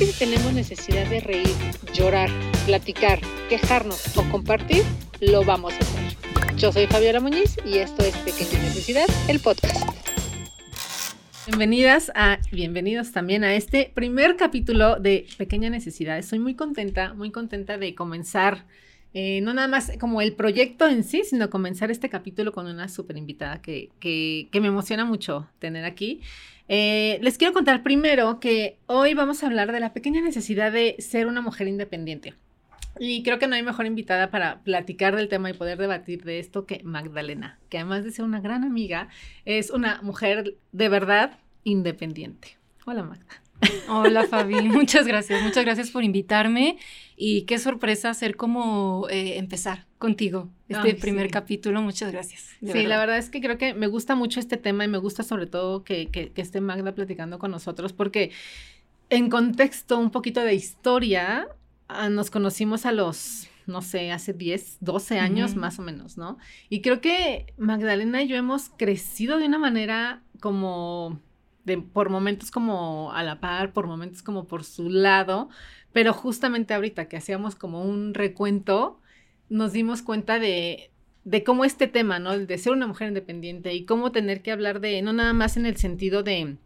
que si tenemos necesidad de reír, llorar, platicar, quejarnos o compartir, lo vamos a hacer. Yo soy Fabiola Muñiz y esto es Pequeña Necesidad, el podcast. Bienvenidas a, bienvenidos también a este primer capítulo de Pequeña Necesidad. Estoy muy contenta, muy contenta de comenzar, eh, no nada más como el proyecto en sí, sino comenzar este capítulo con una súper invitada que, que, que, me emociona mucho tener aquí. Eh, les quiero contar primero que hoy vamos a hablar de la pequeña necesidad de ser una mujer independiente. Y creo que no hay mejor invitada para platicar del tema y poder debatir de esto que Magdalena, que además de ser una gran amiga, es una mujer de verdad independiente. Hola Magda. Hola Fabi, muchas gracias, muchas gracias por invitarme y qué sorpresa ser como eh, empezar contigo este Ay, primer sí. capítulo, muchas gracias. Sí, verdad. la verdad es que creo que me gusta mucho este tema y me gusta sobre todo que, que, que esté Magda platicando con nosotros porque en contexto un poquito de historia, ah, nos conocimos a los no sé, hace 10, 12 años uh -huh. más o menos, ¿no? Y creo que Magdalena y yo hemos crecido de una manera como de, por momentos como a la par, por momentos como por su lado, pero justamente ahorita que hacíamos como un recuento, nos dimos cuenta de, de cómo este tema, ¿no? De ser una mujer independiente y cómo tener que hablar de, no nada más en el sentido de,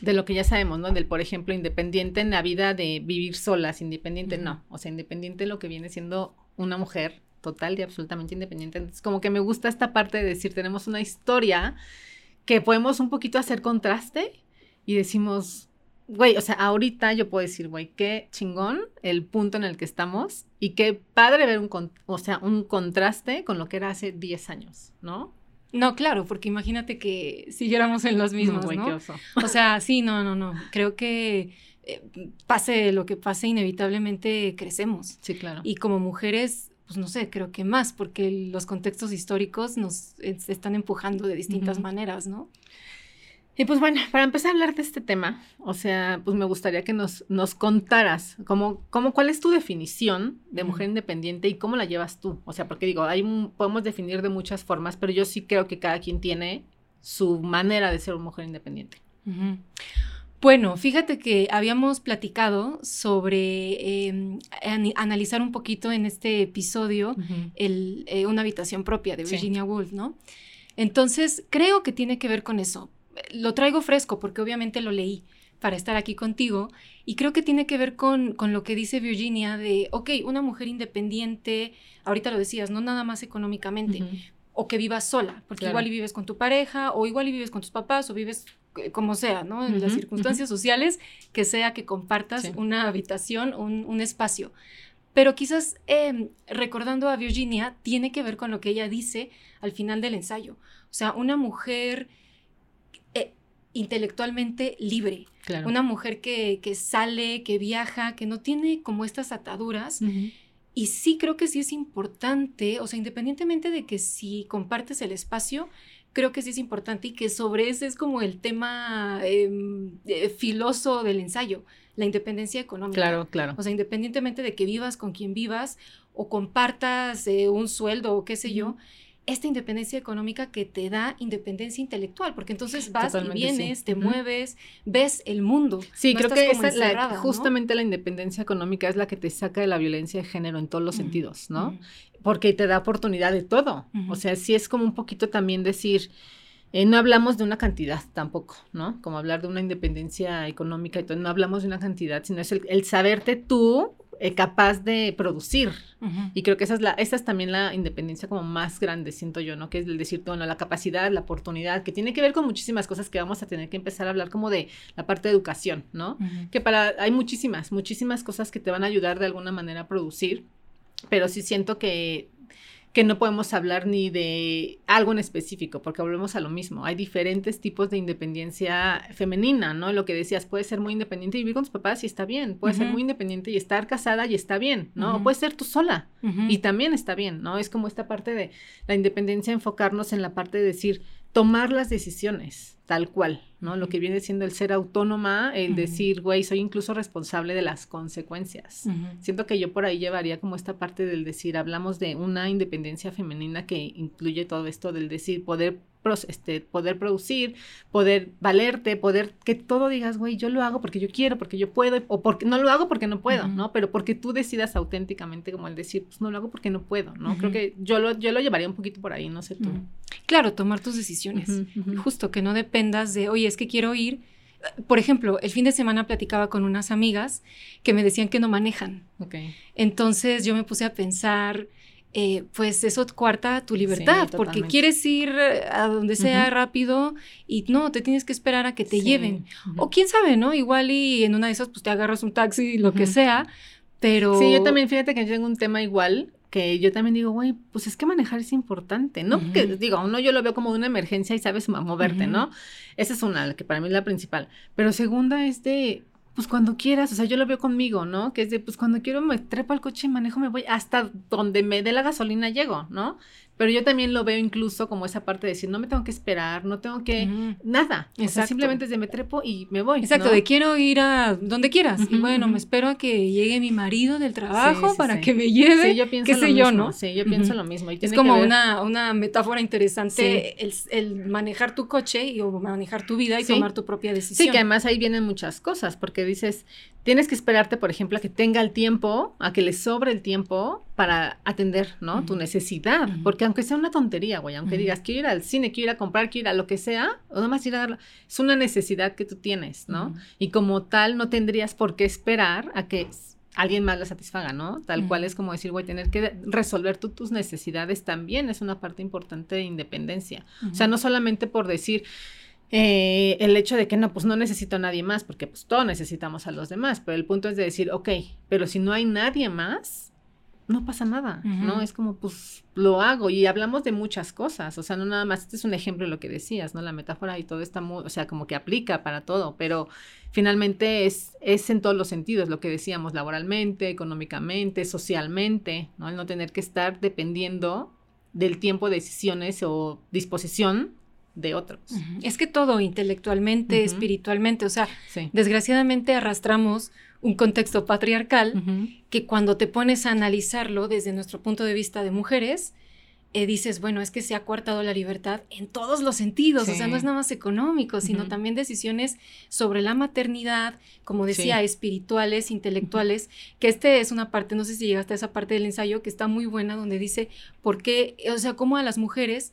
de lo que ya sabemos, ¿no? Del, por ejemplo, independiente en la vida de vivir solas, independiente, uh -huh. no, o sea, independiente en lo que viene siendo una mujer total y absolutamente independiente. Entonces, como que me gusta esta parte de decir, tenemos una historia que podemos un poquito hacer contraste y decimos, güey, o sea, ahorita yo puedo decir, güey, qué chingón el punto en el que estamos y qué padre ver un, o sea, un contraste con lo que era hace 10 años, ¿no? No, claro, porque imagínate que siguiéramos en los mismos, Güey, ¿no? qué oso. O sea, sí, no, no, no. Creo que eh, pase lo que pase, inevitablemente crecemos. Sí, claro. Y como mujeres, pues no sé, creo que más, porque los contextos históricos nos están empujando de distintas uh -huh. maneras, ¿no? Y pues bueno, para empezar a hablar de este tema, o sea, pues me gustaría que nos, nos contaras cómo, cómo, cuál es tu definición de mujer uh -huh. independiente y cómo la llevas tú. O sea, porque digo, hay, podemos definir de muchas formas, pero yo sí creo que cada quien tiene su manera de ser una mujer independiente. Uh -huh. Bueno, fíjate que habíamos platicado sobre eh, an analizar un poquito en este episodio uh -huh. el, eh, una habitación propia de Virginia sí. Woolf, ¿no? Entonces, creo que tiene que ver con eso lo traigo fresco porque obviamente lo leí para estar aquí contigo y creo que tiene que ver con, con lo que dice Virginia de, ok, una mujer independiente, ahorita lo decías, no nada más económicamente, uh -huh. o que vivas sola, porque claro. igual y vives con tu pareja, o igual y vives con tus papás, o vives eh, como sea, ¿no? En uh -huh, las circunstancias uh -huh. sociales, que sea que compartas sí. una habitación, un, un, espacio. Pero quizás eh, recordando a Virginia, tiene que ver con lo que ella dice al final del ensayo. O sea, una mujer intelectualmente libre. Claro. Una mujer que, que, sale, que viaja, que no tiene como estas ataduras. Uh -huh. Y sí creo que sí es importante, o sea, independientemente de que si compartes el espacio, creo que sí es importante y que sobre ese es como el tema em, eh, filoso del ensayo, la independencia económica. Claro, claro. O sea, independientemente de que vivas con quien vivas o compartas eh, un sueldo o qué sé yo, esta independencia económica que te da independencia intelectual, porque entonces vas Totalmente y vienes, sí. te uh -huh. mueves, ves el mundo. Sí, no creo que esa la, justamente ¿no? la independencia económica es la que te saca de la violencia de género en todos los uh -huh. sentidos, ¿no? Uh -huh. Porque te da oportunidad de todo. O sea, sí es como un poquito también decir, eh, no hablamos de una cantidad tampoco, ¿no? Como hablar de una independencia económica y todo, no hablamos de una cantidad, sino es el, el saberte tú eh, capaz de producir. Uh -huh. Y creo que esa es, la, esa es también la independencia como más grande, siento yo, ¿no? Que es el decir, bueno, la capacidad, la oportunidad, que tiene que ver con muchísimas cosas que vamos a tener que empezar a hablar como de la parte de educación, ¿no? Uh -huh. Que para, hay muchísimas, muchísimas cosas que te van a ayudar de alguna manera a producir, pero sí siento que que no podemos hablar ni de algo en específico, porque volvemos a lo mismo. Hay diferentes tipos de independencia femenina, ¿no? Lo que decías, puede ser muy independiente y vivir con tus papás y está bien, puede uh -huh. ser muy independiente y estar casada y está bien, ¿no? Uh -huh. Puede ser tú sola uh -huh. y también está bien, ¿no? Es como esta parte de la independencia, enfocarnos en la parte de decir, tomar las decisiones tal cual, ¿no? Lo que viene siendo el ser autónoma, el uh -huh. decir, güey, soy incluso responsable de las consecuencias. Uh -huh. Siento que yo por ahí llevaría como esta parte del decir, hablamos de una independencia femenina que incluye todo esto del decir, poder este, poder producir, poder valerte, poder que todo digas, güey, yo lo hago porque yo quiero, porque yo puedo, o porque no lo hago porque no puedo, ¿no? Pero porque tú decidas auténticamente como el decir, pues no lo hago porque no puedo, ¿no? Creo que yo lo, yo lo llevaría un poquito por ahí, no sé tú. Claro, tomar tus decisiones. Justo que no dependas de, oye, es que quiero ir. Por ejemplo, el fin de semana platicaba con unas amigas que me decían que no manejan. Okay. Entonces yo me puse a pensar, eh, pues eso cuarta tu libertad, porque quieres ir a donde sea rápido y no, te tienes que esperar a que te lleven. O quién sabe, ¿no? Igual y en una de esas pues te agarras un taxi, lo que sea, pero... Sí, yo también, fíjate que yo tengo un tema igual, que yo también digo, güey, pues es que manejar es importante, ¿no? Porque digo, uno yo lo veo como una emergencia y sabes moverte, ¿no? Esa es una, que para mí es la principal. Pero segunda es de, pues cuando quieras, o sea, yo lo veo conmigo, ¿no? Que es de, pues cuando quiero me trepo al coche y manejo, me voy hasta donde me dé la gasolina llego, ¿no? Pero yo también lo veo incluso como esa parte de decir, no me tengo que esperar, no tengo que nada. O sea, simplemente es de me trepo y me voy. Exacto, de quiero ir a donde quieras. y bueno, me espero a que llegue mi marido del trabajo para que me lleve. Sí, yo pienso lo mismo. ¿no? Sí, yo pienso lo mismo. es como una, una metáfora interesante el, manejar tu coche y, o manejar tu vida y tomar tu propia decisión. Sí, que además ahí vienen muchas cosas, porque dices, tienes que esperarte, por ejemplo, a que tenga el tiempo, a que le sobre el tiempo para atender, ¿no? Tu necesidad. Porque aunque sea una tontería, güey, aunque digas, quiero ir al cine, quiero ir a comprar, quiero ir a lo que sea, o nada más ir a darlo, es una necesidad que tú tienes, ¿no? Y como tal, no tendrías por qué esperar a que alguien más la satisfaga, ¿no? Tal cual es como decir, güey, tener que resolver tú tus necesidades también es una parte importante de independencia. O sea, no solamente por decir, eh, el hecho de que no, pues no necesito a nadie más, porque pues todos necesitamos a los demás, pero el punto es de decir, ok, pero si no hay nadie más, no pasa nada, ¿no? Es como, pues lo hago y hablamos de muchas cosas, o sea, no nada más, este es un ejemplo de lo que decías, ¿no? La metáfora y todo está muy, o sea, como que aplica para todo, pero finalmente es, es en todos los sentidos, lo que decíamos, laboralmente, económicamente, socialmente, ¿no? El no tener que estar dependiendo del tiempo, decisiones o disposición de otros. Es que todo, intelectualmente, espiritualmente, o sea, desgraciadamente arrastramos un contexto patriarcal que cuando te pones a analizarlo desde nuestro punto de vista de mujeres, eh, dices, bueno, es que se ha coartado la libertad en todos los sentidos, o sea, no es nada más económico, sino también decisiones sobre la maternidad, como decía, espirituales, intelectuales, que este es una parte, no sé si llegaste a esa parte del ensayo, que está muy buena, donde dice, ¿por qué, o sea, cómo a las mujeres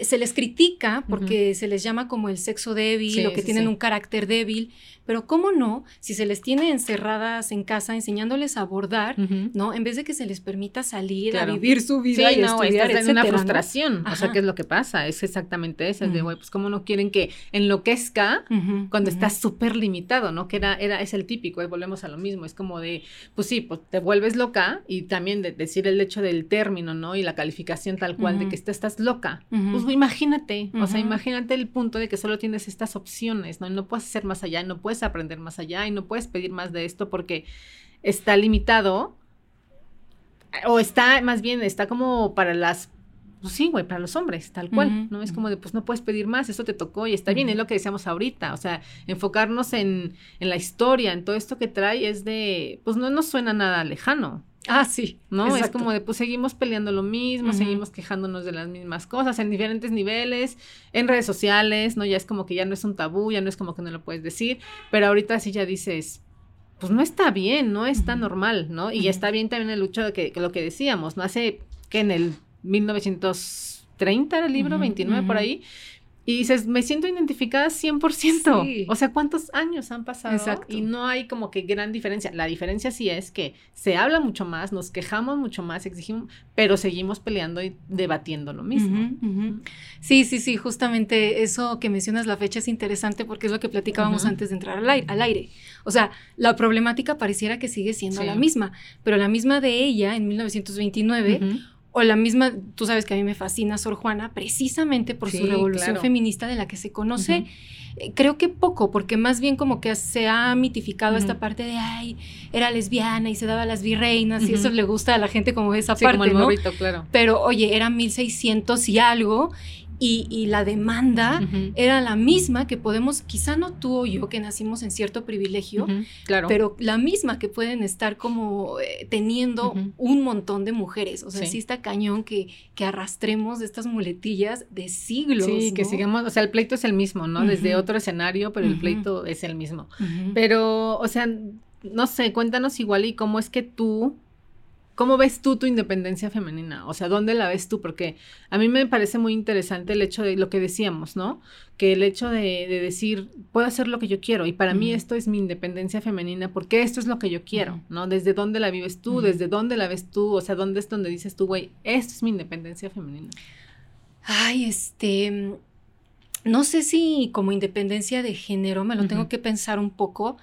se les critica porque se les llama como el sexo débil o que tienen un carácter débil, pero ¿cómo no? Si se les tiene encerradas en casa enseñándoles a abordar, ¿no? En vez de que se les permita salir a vivir su vida y no, estudiar, es una frustración. O sea, ¿qué es lo que pasa? Es exactamente eso. Es de, güey, pues cómo no quieren que enloquezca cuando está súper limitado, ¿no? Que era, era, es el típico, volvemos a lo mismo. Es como de, pues sí, pues te vuelves loca y también de decir el hecho del término, ¿no? Y la calificación tal cual de que estás loca. Pues imagínate, o sea, imagínate el punto de que solo tienes estas opciones, ¿no? Y no puedes hacer más allá, no puedes aprender más allá y no puedes pedir más de esto porque está limitado o está más bien, está como para las pues sí, güey, para los hombres, tal cual, ¿no? Es como de, pues no puedes pedir más, eso te tocó y está bien, es lo que decíamos ahorita, o sea, enfocarnos en, en, la historia, en todo esto que trae es de, pues no nos suena nada lejano, Ah, sí. ¿No? Es como de, pues seguimos peleando lo mismo, seguimos quejándonos de las mismas cosas en diferentes niveles, en redes sociales, ¿no? Ya es como que ya no es un tabú, ya no es como que no lo puedes decir, pero ahorita sí ya dices, pues no está bien, no está normal, ¿no? Y está bien también el hecho de que, lo que decíamos, ¿no? Hace que en el 1930 era el libro, 29 por ahí, y dices, me siento identificada 100%. O sea, ¿cuántos años han pasado? Exacto. Y no hay como que gran diferencia. La diferencia sí es que se habla mucho más, nos quejamos mucho más, exigimos, pero seguimos peleando y debatiendo lo mismo. Sí, sí, sí, justamente eso que mencionas la fecha es interesante porque es lo que platicábamos antes de entrar al aire, O sea, la problemática pareciera que sigue siendo la misma, pero la misma de ella en 1929 o la misma, tú sabes que a mí me fascina Sor Juana, precisamente por su revolución feminista de la que se conoce, eh, creo que poco, porque más bien como que se ha mitificado esta parte de, ay, era lesbiana y se daba a las virreinas, y eso le gusta a la gente como esa parte, como el ¿no? claro. Pero oye, era 1600 y algo, y, la demanda era la misma que podemos, quizá no tú o yo que nacimos en cierto privilegio, claro. pero la misma que pueden estar como eh, teniendo un montón de mujeres. O sea, sí, está cañón que, que arrastremos estas muletillas de siglos. Sí, que sigamos, o sea, el pleito es el mismo, ¿no? Desde otro escenario, pero el pleito es el mismo. Pero, o sea, no sé, cuéntanos igual y cómo es que tú ¿Cómo ves tú tu independencia femenina? O sea, ¿dónde la ves tú? Porque a mí me parece muy interesante el hecho de lo que decíamos, ¿no? Que el hecho de, decir, puedo hacer lo que yo quiero y para mí esto es mi independencia femenina porque esto es lo que yo quiero, ¿no? Desde dónde la vives tú, desde dónde la ves tú, o sea, dónde es donde dices tú, güey, esto es mi independencia femenina. Ay, este, no sé si como independencia de género, me lo tengo que pensar un poco,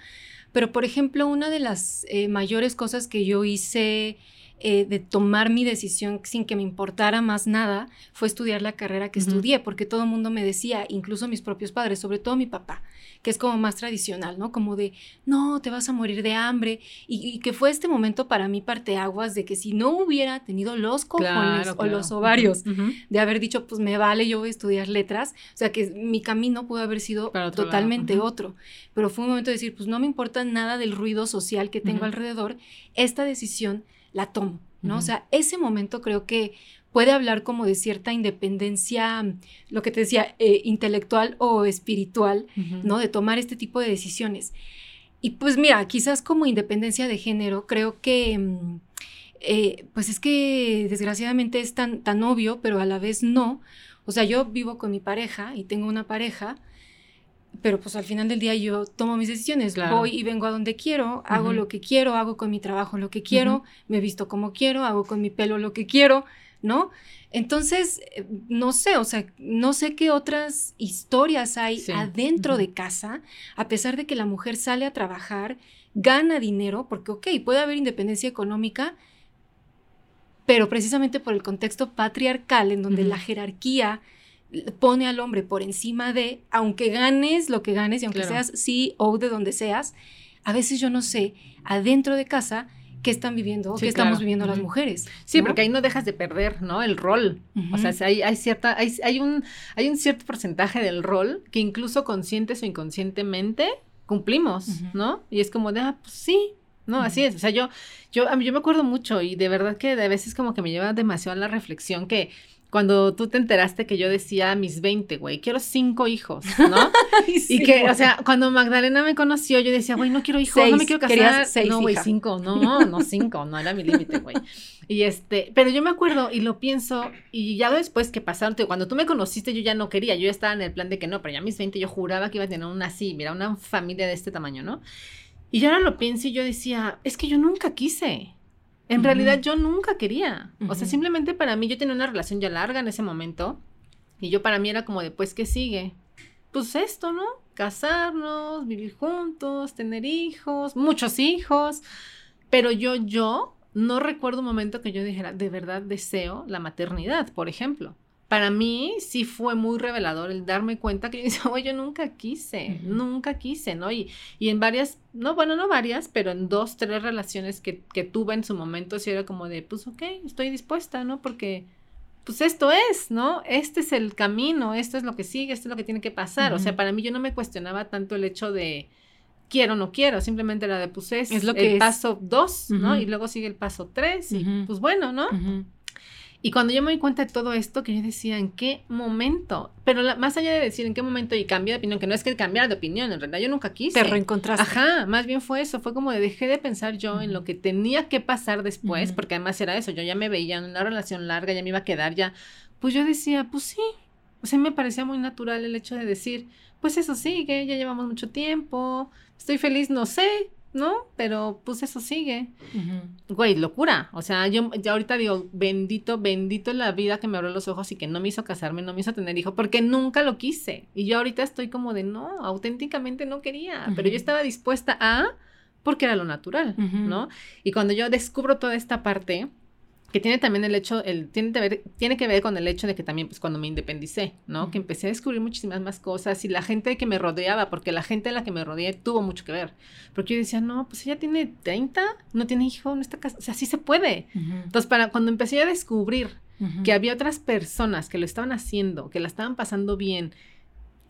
pero por ejemplo, una de las eh, mayores cosas que yo hice eh, de tomar mi decisión sin que me importara más nada fue estudiar la carrera que estudié, porque todo el mundo me decía, incluso mis propios padres, sobre todo mi papá, que es como más tradicional, ¿no? Como de, no, te vas a morir de hambre, y, que fue este momento para mí parteaguas de que si no hubiera tenido los cojones o los ovarios de haber dicho, pues me vale, yo voy a estudiar letras, o sea que mi camino pudo haber sido totalmente otro, pero fue un momento de decir, pues no me importa nada del ruido social que tengo alrededor, esta decisión la tomo, ¿no? O sea, ese momento creo que puede hablar como de cierta independencia, lo que te decía, eh, intelectual o espiritual, ¿no? De tomar este tipo de decisiones. Y pues mira, quizás como independencia de género, creo que, mm, eh, pues es que desgraciadamente es tan, tan obvio, pero a la vez no. O sea, yo vivo con mi pareja y tengo una pareja, pero pues al final del día yo tomo mis decisiones, voy y vengo a donde quiero, hago lo que quiero, hago con mi trabajo lo que quiero, me visto como quiero, hago con mi pelo lo que quiero, ¿no? Entonces, eh, no sé, o sea, no sé qué otras historias hay adentro de casa, a pesar de que la mujer sale a trabajar, gana dinero, porque, ok, puede haber independencia económica, pero precisamente por el contexto patriarcal, en donde la jerarquía pone al hombre por encima de, aunque ganes lo que ganes y aunque seas sí o de donde seas, a veces yo no sé, adentro de casa, qué están viviendo o qué estamos viviendo las mujeres. Sí, porque ahí no dejas de perder, ¿no? El rol. O sea, hay, hay cierta, hay, hay, un, hay un cierto porcentaje del rol que incluso conscientes o inconscientemente cumplimos, ¿no? Y es como de, ah, pues sí, no, así es. O sea, yo, yo, yo me acuerdo mucho y de verdad que de veces como que me lleva demasiado a la reflexión que cuando tú te enteraste que yo decía a mis 20, güey, quiero cinco hijos, ¿no? y que, o sea, cuando Magdalena me conoció, yo decía, güey, no quiero hijos, no me quiero casar. Seis, no, güey, cinco, no, no, cinco, no era mi límite, güey. Y este, pero yo me acuerdo y lo pienso, y ya después que pasaron, cuando tú me conociste, yo ya no quería, yo ya estaba en el plan de que no, pero ya a mis 20 yo juraba que iba a tener una así, mira, una familia de este tamaño, ¿no? Y yo ahora lo pienso y yo decía, es que yo nunca quise. En realidad yo nunca quería. O sea, simplemente para mí yo tenía una relación ya larga en ese momento. Y yo para mí era como de, pues, ¿qué sigue? Pues esto, ¿no? Casarnos, vivir juntos, tener hijos, muchos hijos. Pero yo, yo, no recuerdo un momento que yo dijera, de verdad deseo la maternidad, por ejemplo para mí sí fue muy revelador el darme cuenta que yo, yo nunca quise, nunca quise, ¿no? Y, y, en varias, no, bueno, no varias, pero en dos, tres relaciones que, que tuve en su momento, sí era como de, pues ok, estoy dispuesta, ¿no? Porque, pues esto es, ¿no? Este es el camino, esto es lo que sigue, esto es lo que tiene que pasar. O sea, para mí yo no me cuestionaba tanto el hecho de quiero o no quiero, simplemente la de, pues es, lo que el paso dos, ¿no? Y luego sigue el paso tres, y pues bueno, ¿no? Y cuando yo me di cuenta de todo esto, que yo decía, ¿en qué momento? Pero más allá de decir en qué momento y cambié de opinión, que no es que cambiar de opinión, en realidad yo nunca quise. Te reencontraste. Ajá, más bien fue eso, fue como de dejé de pensar yo en lo que tenía que pasar después, porque además era eso, yo ya me veía en una relación larga, ya me iba a quedar ya. Pues yo decía, pues sí, o sea, me parecía muy natural el hecho de decir, pues eso sigue, ya llevamos mucho tiempo, estoy feliz, no sé, ¿no? Pero pues eso sigue. Güey, locura. O sea, yo ya ahorita digo, bendito, bendito la vida que me abrió los ojos y que no me hizo casarme, no me hizo tener hijo, porque nunca lo quise. Y yo ahorita estoy como de, no, auténticamente no quería, pero yo estaba dispuesta a, porque era lo natural, ¿no? Y cuando yo descubro toda esta parte, que tiene también el hecho, el, tiene, que ver, tiene que ver con el hecho de que también, pues cuando me independicé, ¿no? Que empecé a descubrir muchísimas más cosas y la gente que me rodeaba, porque la gente en la que me rodeé tuvo mucho que ver. Porque yo decía, no, pues ella tiene 30, no tiene hijo, no está casada, o sea, sí se puede. Entonces, para cuando empecé a descubrir que había otras personas que lo estaban haciendo, que la estaban pasando bien,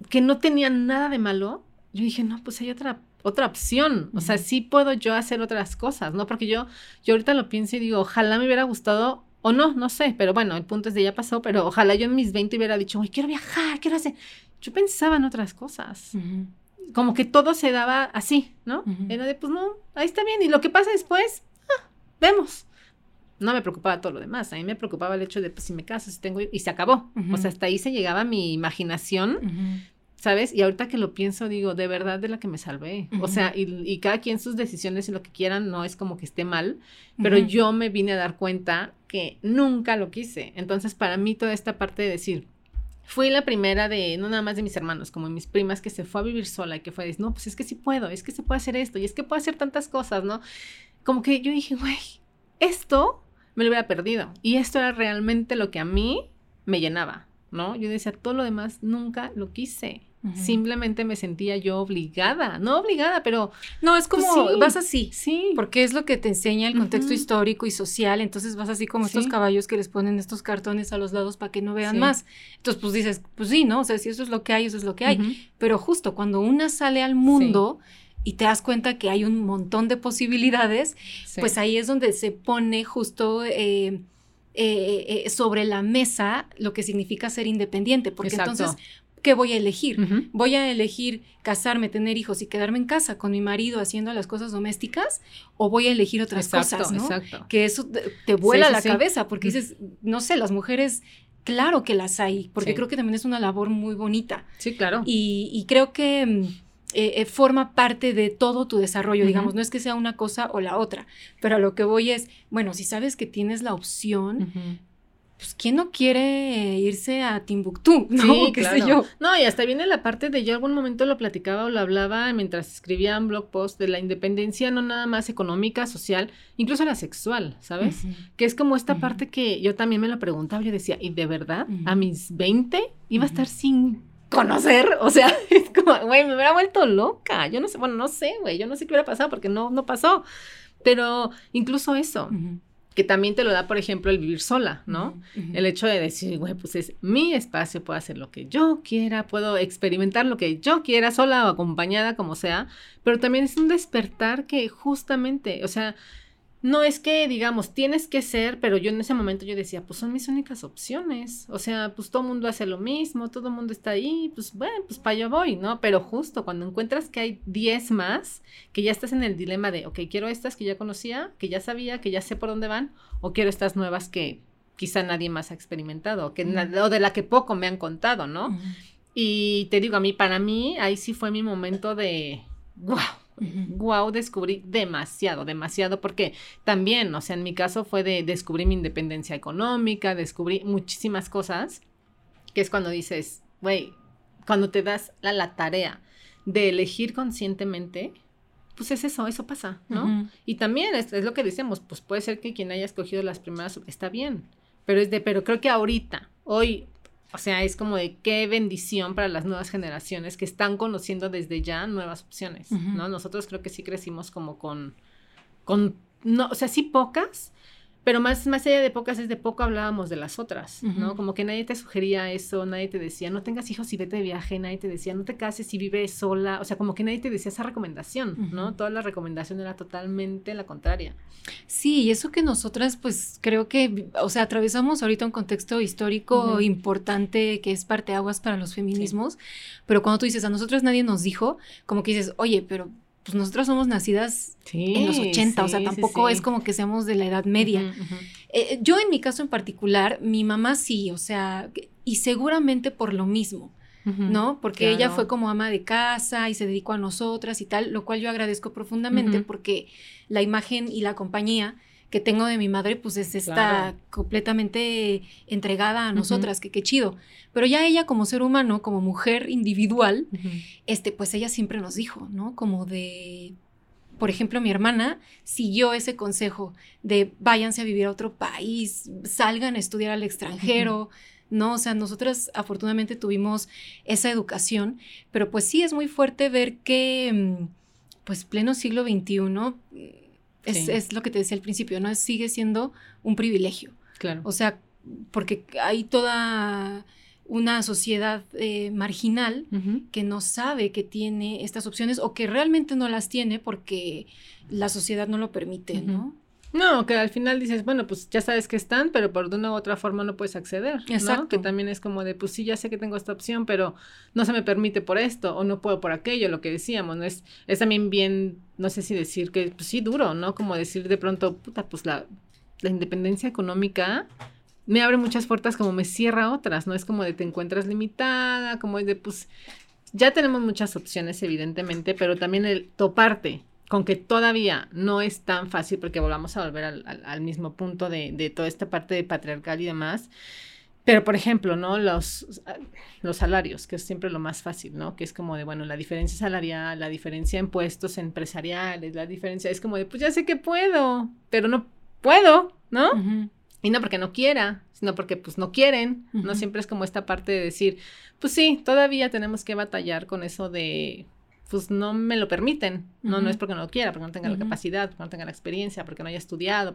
que no tenían nada de malo, yo dije, no, pues hay otra otra opción, o sea, sí puedo yo hacer otras cosas, ¿no? Porque yo, yo ahorita lo pienso y digo, ojalá me hubiera gustado, o no, no sé, pero bueno, el punto es de ya pasó, pero ojalá yo en mis 20 hubiera dicho, quiero viajar, quiero hacer, yo pensaba en otras cosas, como que todo se daba así, ¿no? Era de, pues no, ahí está bien, y lo que pasa después, ah, vemos. No me preocupaba todo lo demás, a mí me preocupaba el hecho de, pues si me caso, si tengo, y se acabó. O sea, hasta ahí se llegaba mi imaginación ¿sabes? Y ahorita que lo pienso, digo, de verdad de la que me salvé. O sea, y, cada quien sus decisiones y lo que quieran no es como que esté mal, pero yo me vine a dar cuenta que nunca lo quise. Entonces, para mí toda esta parte de decir, fui la primera de, no nada más de mis hermanos, como de mis primas, que se fue a vivir sola y que fue, no, pues es que sí puedo, es que se puede hacer esto y es que puedo hacer tantas cosas, ¿no? Como que yo dije, güey, esto me lo hubiera perdido. Y esto era realmente lo que a mí me llenaba, ¿no? Yo decía, todo lo demás nunca lo quise. Simplemente me sentía yo obligada, no obligada, pero... No, es como, pues vas así, sí. Porque es lo que te enseña el contexto histórico y social, entonces vas así como estos caballos que les ponen estos cartones a los lados para que no vean más. Entonces, pues dices, pues sí, ¿no? O sea, si eso es lo que hay, eso es lo que hay. Pero justo cuando una sale al mundo y te das cuenta que hay un montón de posibilidades, pues ahí es donde se pone justo... Eh, eh, eh, sobre la mesa lo que significa ser independiente, porque entonces ¿qué voy a elegir? ¿Voy a elegir casarme, tener hijos y quedarme en casa con mi marido haciendo las cosas domésticas? ¿O voy a elegir otras cosas? ¿no? Exacto. Que eso te, vuela la cabeza porque dices, no sé, las mujeres, claro que las hay, porque creo que también es una labor muy bonita. Sí, claro. Y, creo que... Mm, eh, eh, forma parte de todo tu desarrollo, digamos, no es que sea una cosa o la otra, pero a lo que voy es, bueno, si sabes que tienes la opción, pues ¿quién no quiere irse a Timbuktu? ¿no? Sí, ¿Qué sé yo? No, y hasta viene la parte de yo algún momento lo platicaba o lo hablaba mientras escribía un blog post de la independencia no nada más económica, social, incluso la sexual, ¿sabes? Que es como esta parte que yo también me lo preguntaba, yo decía, ¿y de verdad a mis 20 iba a estar sin conocer? O sea, es como, güey, me hubiera vuelto loca. Yo no sé, bueno, no sé, güey, yo no sé qué hubiera pasado porque no, no pasó. Pero incluso eso que también te lo da, por ejemplo, el vivir sola, ¿no? El hecho de decir, güey, pues es mi espacio, puedo hacer lo que yo quiera, puedo experimentar lo que yo quiera, sola o acompañada, como sea, pero también es un despertar que justamente, o sea, no es que digamos, tienes que ser, pero yo en ese momento yo decía, pues son mis únicas opciones. O sea, pues todo el mundo hace lo mismo, todo el mundo está ahí, pues bueno, pues para allá voy, ¿no? Pero justo cuando encuentras que hay 10 más, que ya estás en el dilema de, ok, quiero estas que ya conocía, que ya sabía, que ya sé por dónde van, o quiero estas nuevas que quizá nadie más ha experimentado, que, o de la que poco me han contado, ¿no? Y te digo, a mí, para mí, ahí sí fue mi momento de, wow Wow, descubrí demasiado, demasiado, porque también, o sea, en mi caso fue de descubrir mi independencia económica, descubrí muchísimas cosas, que es cuando dices, güey, cuando te das la, tarea de elegir conscientemente, pues es eso, eso pasa, ¿no? Y también es, es, lo que decimos, pues puede ser que quien haya escogido las primeras, está bien, pero es de, pero creo que ahorita, hoy, o sea, es como de qué bendición para las nuevas generaciones que están conociendo desde ya nuevas opciones, ¿no? Nosotros creo que sí crecimos como con, con, no, o sea, sí pocas, pero más, más allá de pocas es de poco hablábamos de las otras, ¿no? Como que nadie te sugería eso, nadie te decía, no tengas hijos y vete de viaje, nadie te decía, no te cases y vive sola, o sea, como que nadie te decía esa recomendación, ¿no? Toda la recomendación era totalmente la contraria. Sí, y eso que nosotras, pues creo que, o sea, atravesamos ahorita un contexto histórico importante que es parte aguas para los feminismos, pero cuando tú dices, a nosotros nadie nos dijo, como que dices, oye, pero pues nosotras somos nacidas en los 80, o sea, tampoco es como que seamos de la edad media. Eh, yo en mi caso en particular, mi mamá sí, o sea, y seguramente por lo mismo. ¿no? Porque ella fue como ama de casa y se dedicó a nosotras y tal, lo cual yo agradezco profundamente porque la imagen y la compañía que tengo de mi madre, pues es esta completamente entregada a nosotras, que qué chido. Pero ya ella como ser humano, como mujer individual, este, pues ella siempre nos dijo, ¿no? Como de, por ejemplo, mi hermana siguió ese consejo de váyanse a vivir a otro país, salgan a estudiar al extranjero. ¿no? O sea, nosotras afortunadamente tuvimos esa educación, pero pues sí es muy fuerte ver que, mm, pues pleno siglo XXI, es, lo que te decía al principio, ¿no? Sigue siendo un privilegio. Claro. O sea, porque hay toda una sociedad eh, marginal que no sabe que tiene estas opciones o que realmente no las tiene porque la sociedad no lo permite, ¿no? No, que al final dices, bueno, pues ya sabes que están, pero por de una u otra forma no puedes acceder, Exacto. Que también es como de, pues sí, ya sé que tengo esta opción, pero no se me permite por esto o no puedo por aquello, lo que decíamos, ¿no? Es, es también bien, no sé si decir que, pues sí, duro, ¿no? Como decir de pronto, puta, pues la, la independencia económica me abre muchas puertas como me cierra otras, ¿no? Es como de te encuentras limitada, como es de, pues ya tenemos muchas opciones, evidentemente, pero también el toparte con que todavía no es tan fácil, porque volvamos a volver al, mismo punto de, toda esta parte de patriarcal y demás. Pero, por ejemplo, ¿no? Los, los salarios, que es siempre lo más fácil, ¿no? Que es como de, bueno, la diferencia salarial, la diferencia en puestos empresariales, la diferencia es como de, pues ya sé que puedo, pero no puedo, ¿no? Y no porque no quiera, sino porque pues no quieren, ¿no? Siempre es como esta parte de decir, pues sí, todavía tenemos que batallar con eso de, pues no me lo permiten. No, no es porque no lo quiera, porque no tenga la capacidad, porque no tenga la experiencia, porque no haya estudiado.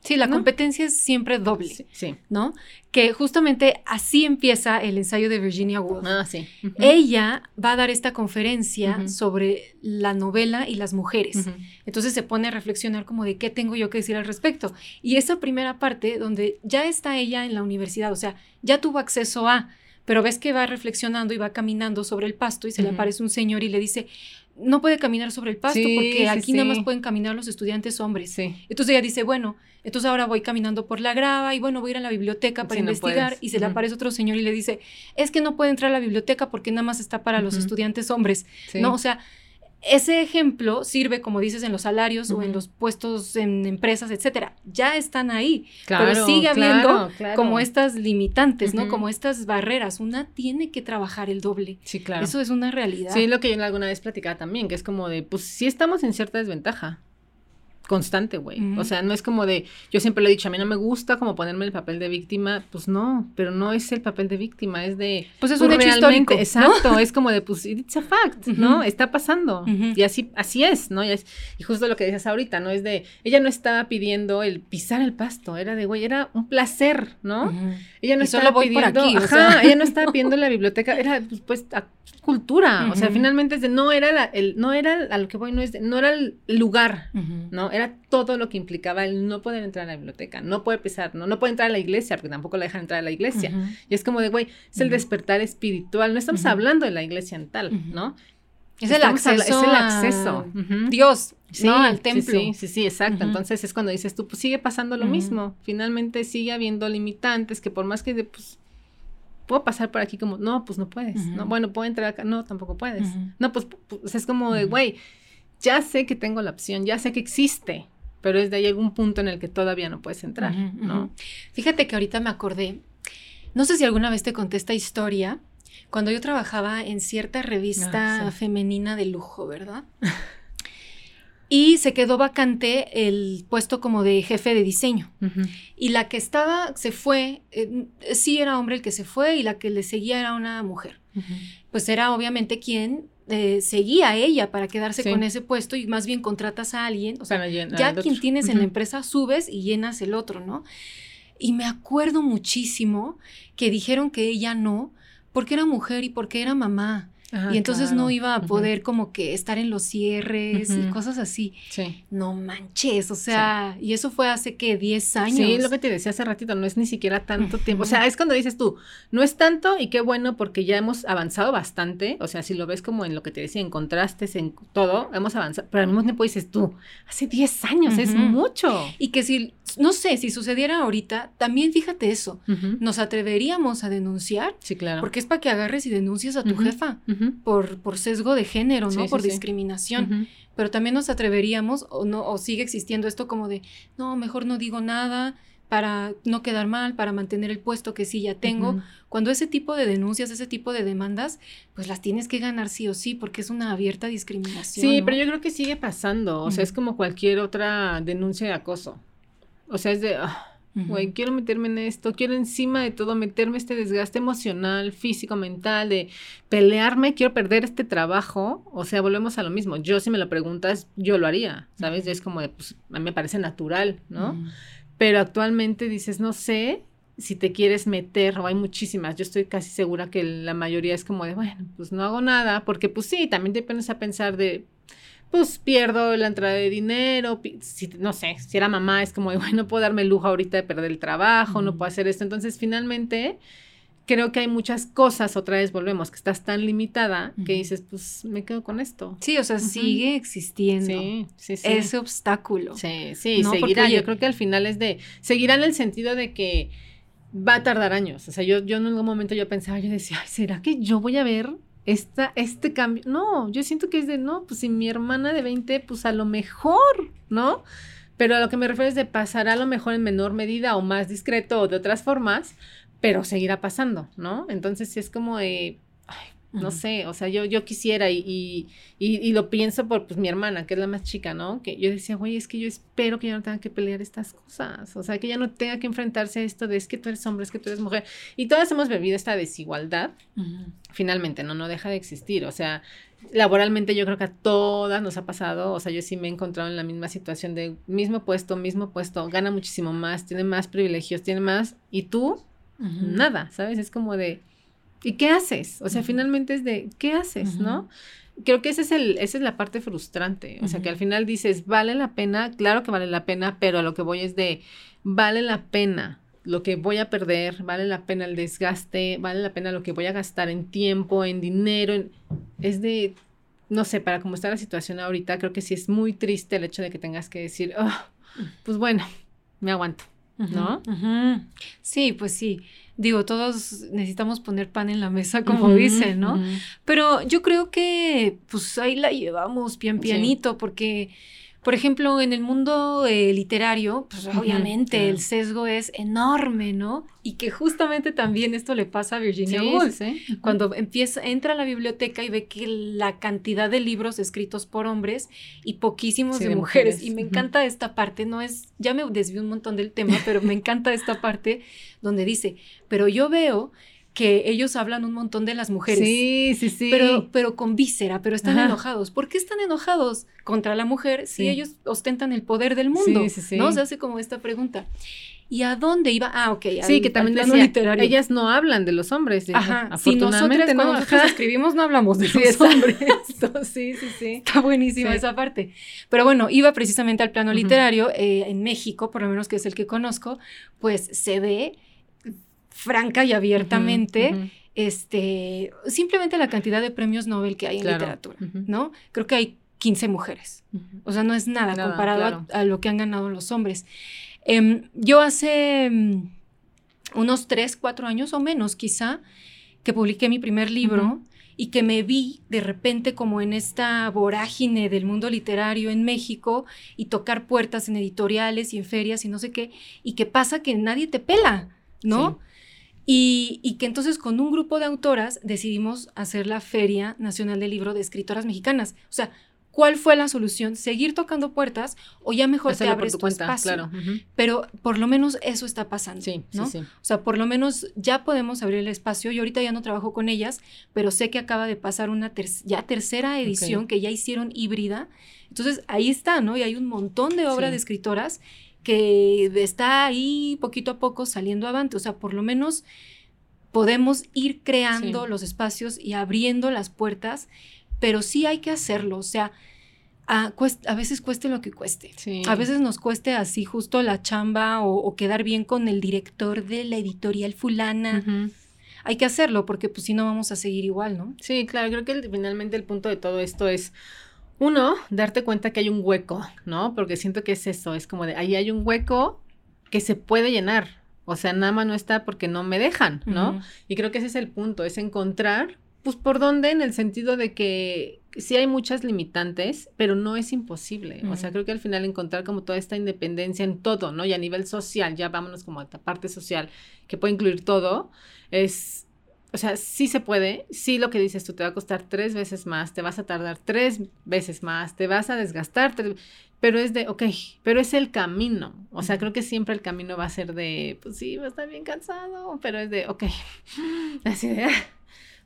Sí, la competencia es siempre doble, sí, ¿no? Que justamente así empieza el ensayo de Virginia Woolf. Ah, sí. Ella va a dar esta conferencia sobre la novela y las mujeres. Entonces se pone a reflexionar como de qué tengo yo que decir al respecto. Y esa primera parte donde ya está ella en la universidad, o sea, ya tuvo acceso a pero ves que va reflexionando y va caminando sobre el pasto y se le aparece un señor y le dice, no puede caminar sobre el pasto porque aquí nada más pueden caminar los estudiantes hombres. Entonces ella dice, bueno, entonces ahora voy caminando por la grava y bueno, voy a ir a la biblioteca para investigar y se le aparece otro señor y le dice, es que no puede entrar a la biblioteca porque nada más está para los estudiantes hombres. ¿No? O sea, ese ejemplo sirve, como dices, en los salarios o en los puestos en empresas, etcétera. Ya están ahí, pero sigue habiendo como estas limitantes, ¿no? Como estas barreras. Una tiene que trabajar el doble. Sí, claro. Eso es una realidad. Sí, lo que yo alguna vez platicaba también, que es como de, pues sí estamos en cierta desventaja constante, güey. O sea, no es como de, yo siempre lo he dicho, a mí no me gusta como ponerme el papel de víctima, pues no, pero no es el papel de víctima, es de... Pues es un hecho histórico. Exacto, es como de, pues, it's a fact, ¿no? Está pasando. Y así, así es, ¿no? Y, es, y justo lo que dices ahorita, ¿no? Es de, ella no estaba pidiendo el pisar el pasto, era de, güey, era un placer, ¿no? Ella no estaba pidiendo, aquí, ajá, ella no estaba pidiendo la biblioteca, era, pues, pues cultura, o sea, finalmente es de, no era la, el, no era, a lo que voy, no es de, no era el lugar, ¿no? Era todo lo que implicaba el no poder entrar a la biblioteca, no poder pisar, no, no puede entrar a la iglesia, porque tampoco la dejan entrar a la iglesia. Y es como de, güey, es el despertar espiritual, no estamos hablando de la iglesia en tal, ¿no? Es el acceso. Es el acceso. Dios, ¿no? Al templo. Sí, sí, sí, exacto. Entonces es cuando dices tú, pues sigue pasando lo mismo. Finalmente sigue habiendo limitantes que por más que, de, pues, puedo pasar por aquí como, no, pues no puedes. No, bueno, puedo entrar acá, no, tampoco puedes. No, pues, pues, es como de, güey, ya sé que tengo la opción, ya sé que existe, pero es de ahí algún punto en el que todavía no puedes entrar, ¿no? Fíjate que ahorita me acordé, no sé si alguna vez te conté esta historia, cuando yo trabajaba en cierta revista ah, femenina de lujo, ¿verdad? y se quedó vacante el puesto como de jefe de diseño. Y la que estaba, se fue, eh, sí era hombre el que se fue y la que le seguía era una mujer. Pues era obviamente quien eh, seguía a ella para quedarse con ese puesto y más bien contratas a alguien, o sea, ya quien tienes en la empresa subes y llenas el otro, ¿no? Y me acuerdo muchísimo que dijeron que ella no, porque era mujer y porque era mamá y entonces no iba a poder como que estar en los cierres y cosas así. Sí. No manches, o sea, y eso fue hace que 10 años. Sí, lo que te decía hace ratito, no es ni siquiera tanto tiempo. O sea, es cuando dices tú, no es tanto y qué bueno porque ya hemos avanzado bastante. O sea, si lo ves como en lo que te decía, en contrastes, en todo, hemos avanzado. Pero al mismo tiempo dices tú, hace 10 años, es mucho. Y que si, no sé, si sucediera ahorita, también fíjate eso, nos atreveríamos a denunciar. Sí, claro. Porque es para que agarres y denuncies a tu jefa por, por sesgo de género, ¿no? por discriminación. Pero también nos atreveríamos, o no, o sigue existiendo esto como de, no, mejor no digo nada para no quedar mal, para mantener el puesto que sí ya tengo. Cuando ese tipo de denuncias, ese tipo de demandas, pues las tienes que ganar sí o sí, porque es una abierta discriminación. Sí, pero yo creo que sigue pasando. O sea, es como cualquier otra denuncia de acoso. O sea, es de, ah, Güey, quiero meterme en esto, quiero encima de todo meterme este desgaste emocional, físico, mental, de pelearme, quiero perder este trabajo. O sea, volvemos a lo mismo. Yo, si me lo preguntas, yo lo haría, ¿sabes? Es como de, pues, a mí me parece natural, ¿no? Pero actualmente dices, no sé, si te quieres meter, o hay muchísimas, yo estoy casi segura que la mayoría es como de, bueno, pues no hago nada, porque pues sí, también te pones a pensar de, pues pierdo la entrada de dinero, si, no sé, si era mamá es como de, bueno, no puedo darme el lujo ahorita de perder el trabajo, no puedo hacer esto, entonces finalmente creo que hay muchas cosas, otra vez volvemos, que estás tan limitada que dices, pues me quedo con esto. Sí, o sea, sigue existiendo ese obstáculo. Sí, sí, seguirá. yo creo que al final es de, seguirá en el sentido de que va a tardar años. O sea, yo, yo en algún momento yo pensaba, yo decía, Ay, ¿será que yo voy a ver esta, este cambio? No, yo siento que es de, no, pues si mi hermana de 20, pues a lo mejor, ¿no? Pero a lo que me refiero es de pasar a lo mejor en menor medida o más discreto o de otras formas, pero seguirá pasando, ¿no? Entonces es como de, no sé, o sea, yo, yo quisiera y, y, y, lo pienso por pues, mi hermana, que es la más chica, ¿no? Que yo decía, güey, es que yo espero que ya no tenga que pelear estas cosas, o sea, que ya no tenga que enfrentarse a esto de es que tú eres hombre, es que tú eres mujer. Y todas hemos vivido esta desigualdad, finalmente, ¿no? No deja de existir, o sea, laboralmente yo creo que a todas nos ha pasado, o sea, yo sí me he encontrado en la misma situación de mismo puesto, mismo puesto, gana muchísimo más, tiene más privilegios, tiene más, y tú, nada, ¿sabes? Es como de ¿Y qué haces? O sea, finalmente es de, ¿qué haces? ¿No? Creo que ese es el, esa es la parte frustrante. O sea, que al final dices, vale la pena, claro que vale la pena, pero a lo que voy es de, vale la pena lo que voy a perder, vale la pena el desgaste, vale la pena lo que voy a gastar en tiempo, en dinero, es de, no sé, para cómo está la situación ahorita, creo que sí es muy triste el hecho de que tengas que decir, oh, pues bueno, me aguanto, ¿no? Sí, pues sí digo, todos necesitamos poner pan en la mesa, como dicen, ¿no? Pero yo creo que pues ahí la llevamos bien pianito, porque, por ejemplo, en el mundo eh, literario, pues obviamente el sesgo es enorme, ¿no? Y que justamente también esto le pasa a Virginia Woolf, cuando empieza, entra a la biblioteca y ve que la cantidad de libros escritos por hombres y poquísimos de, mujeres. Y me encanta esta parte, no es, ya me desvío un montón del tema, pero me encanta esta parte donde dice, pero yo veo que ellos hablan un montón de las mujeres. Sí, sí, sí. Pero, pero con víscera, pero están enojados. ¿Por qué están enojados contra la mujer si ellos ostentan el poder del mundo? Sí, sí, sí. ¿No? Se hace como esta pregunta. ¿Y a dónde iba? Ah, ok. sí, que también decía, literario. ellas no hablan de los hombres. Ajá. Si nosotros, cuando nosotros escribimos no hablamos de los hombres. sí, sí, sí. Está buenísima esa parte. Pero bueno, iba precisamente al plano literario. Eh, en México, por lo menos que es el que conozco, pues se ve franca y abiertamente, este, simplemente la cantidad de premios Nobel que hay en literatura, ¿no? Creo que hay 15 mujeres. O sea, no es nada, comparado a, lo que han ganado los hombres. Em, yo hace mm, unos 3, 4 años o menos quizá, que publiqué mi primer libro y que me vi de repente como en esta vorágine del mundo literario en México y tocar puertas en editoriales y en ferias y no sé qué, y que pasa que nadie te pela, ¿no? Y, que entonces con un grupo de autoras decidimos hacer la Feria Nacional del Libro de Escritoras Mexicanas. O sea, ¿cuál fue la solución? ¿Seguir tocando puertas o ya mejor te abres tu, espacio? Claro. Pero por lo menos eso está pasando, sí, ¿no? Sí, O sea, por lo menos ya podemos abrir el espacio. Yo ahorita ya no trabajo con ellas, pero sé que acaba de pasar una ya tercera edición que ya hicieron híbrida. Entonces, ahí está, ¿no? Y hay un montón de obras de escritoras que está ahí poquito a poco saliendo avante. O sea, por lo menos podemos ir creando los espacios y abriendo las puertas, pero sí hay que hacerlo. O sea, a, a veces cueste lo que cueste. A veces nos cueste así justo la chamba o, quedar bien con el director de la editorial fulana. Hay que hacerlo porque pues si no vamos a seguir igual, ¿no? Sí, claro, creo que finalmente el punto de todo esto es uno, darte cuenta que hay un hueco, ¿no? Porque siento que es eso, es como de ahí hay un hueco que se puede llenar. O sea, nada más no está porque no me dejan, ¿no? Y creo que ese es el punto, es encontrar, pues, por dónde, en el sentido de que sí hay muchas limitantes, pero no es imposible. O sea, creo que al final encontrar como toda esta independencia en todo, ¿no? Y a nivel social, ya vámonos como a esta parte social, que puede incluir todo, es o sea, sí se puede, sí lo que dices tú te va a costar tres veces más, te vas a tardar tres veces más, te vas a desgastar, pero es de, ok, pero es el camino. O sea, creo que siempre el camino va a ser de, pues sí, va a estar bien cansado, pero es de, ok, así de,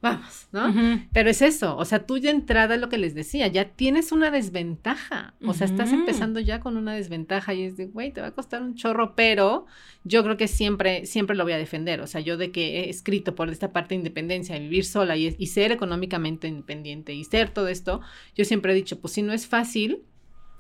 vamos, ¿no? Pero es eso, o sea, tú ya entrada lo que les decía, ya tienes una desventaja, o sea, estás empezando ya con una desventaja y es de, güey, te va a costar un chorro, pero yo creo que siempre, siempre lo voy a defender, o sea, yo de que he escrito por esta parte de independencia, vivir sola y, y ser económicamente independiente y ser todo esto, yo siempre he dicho, pues si no es fácil,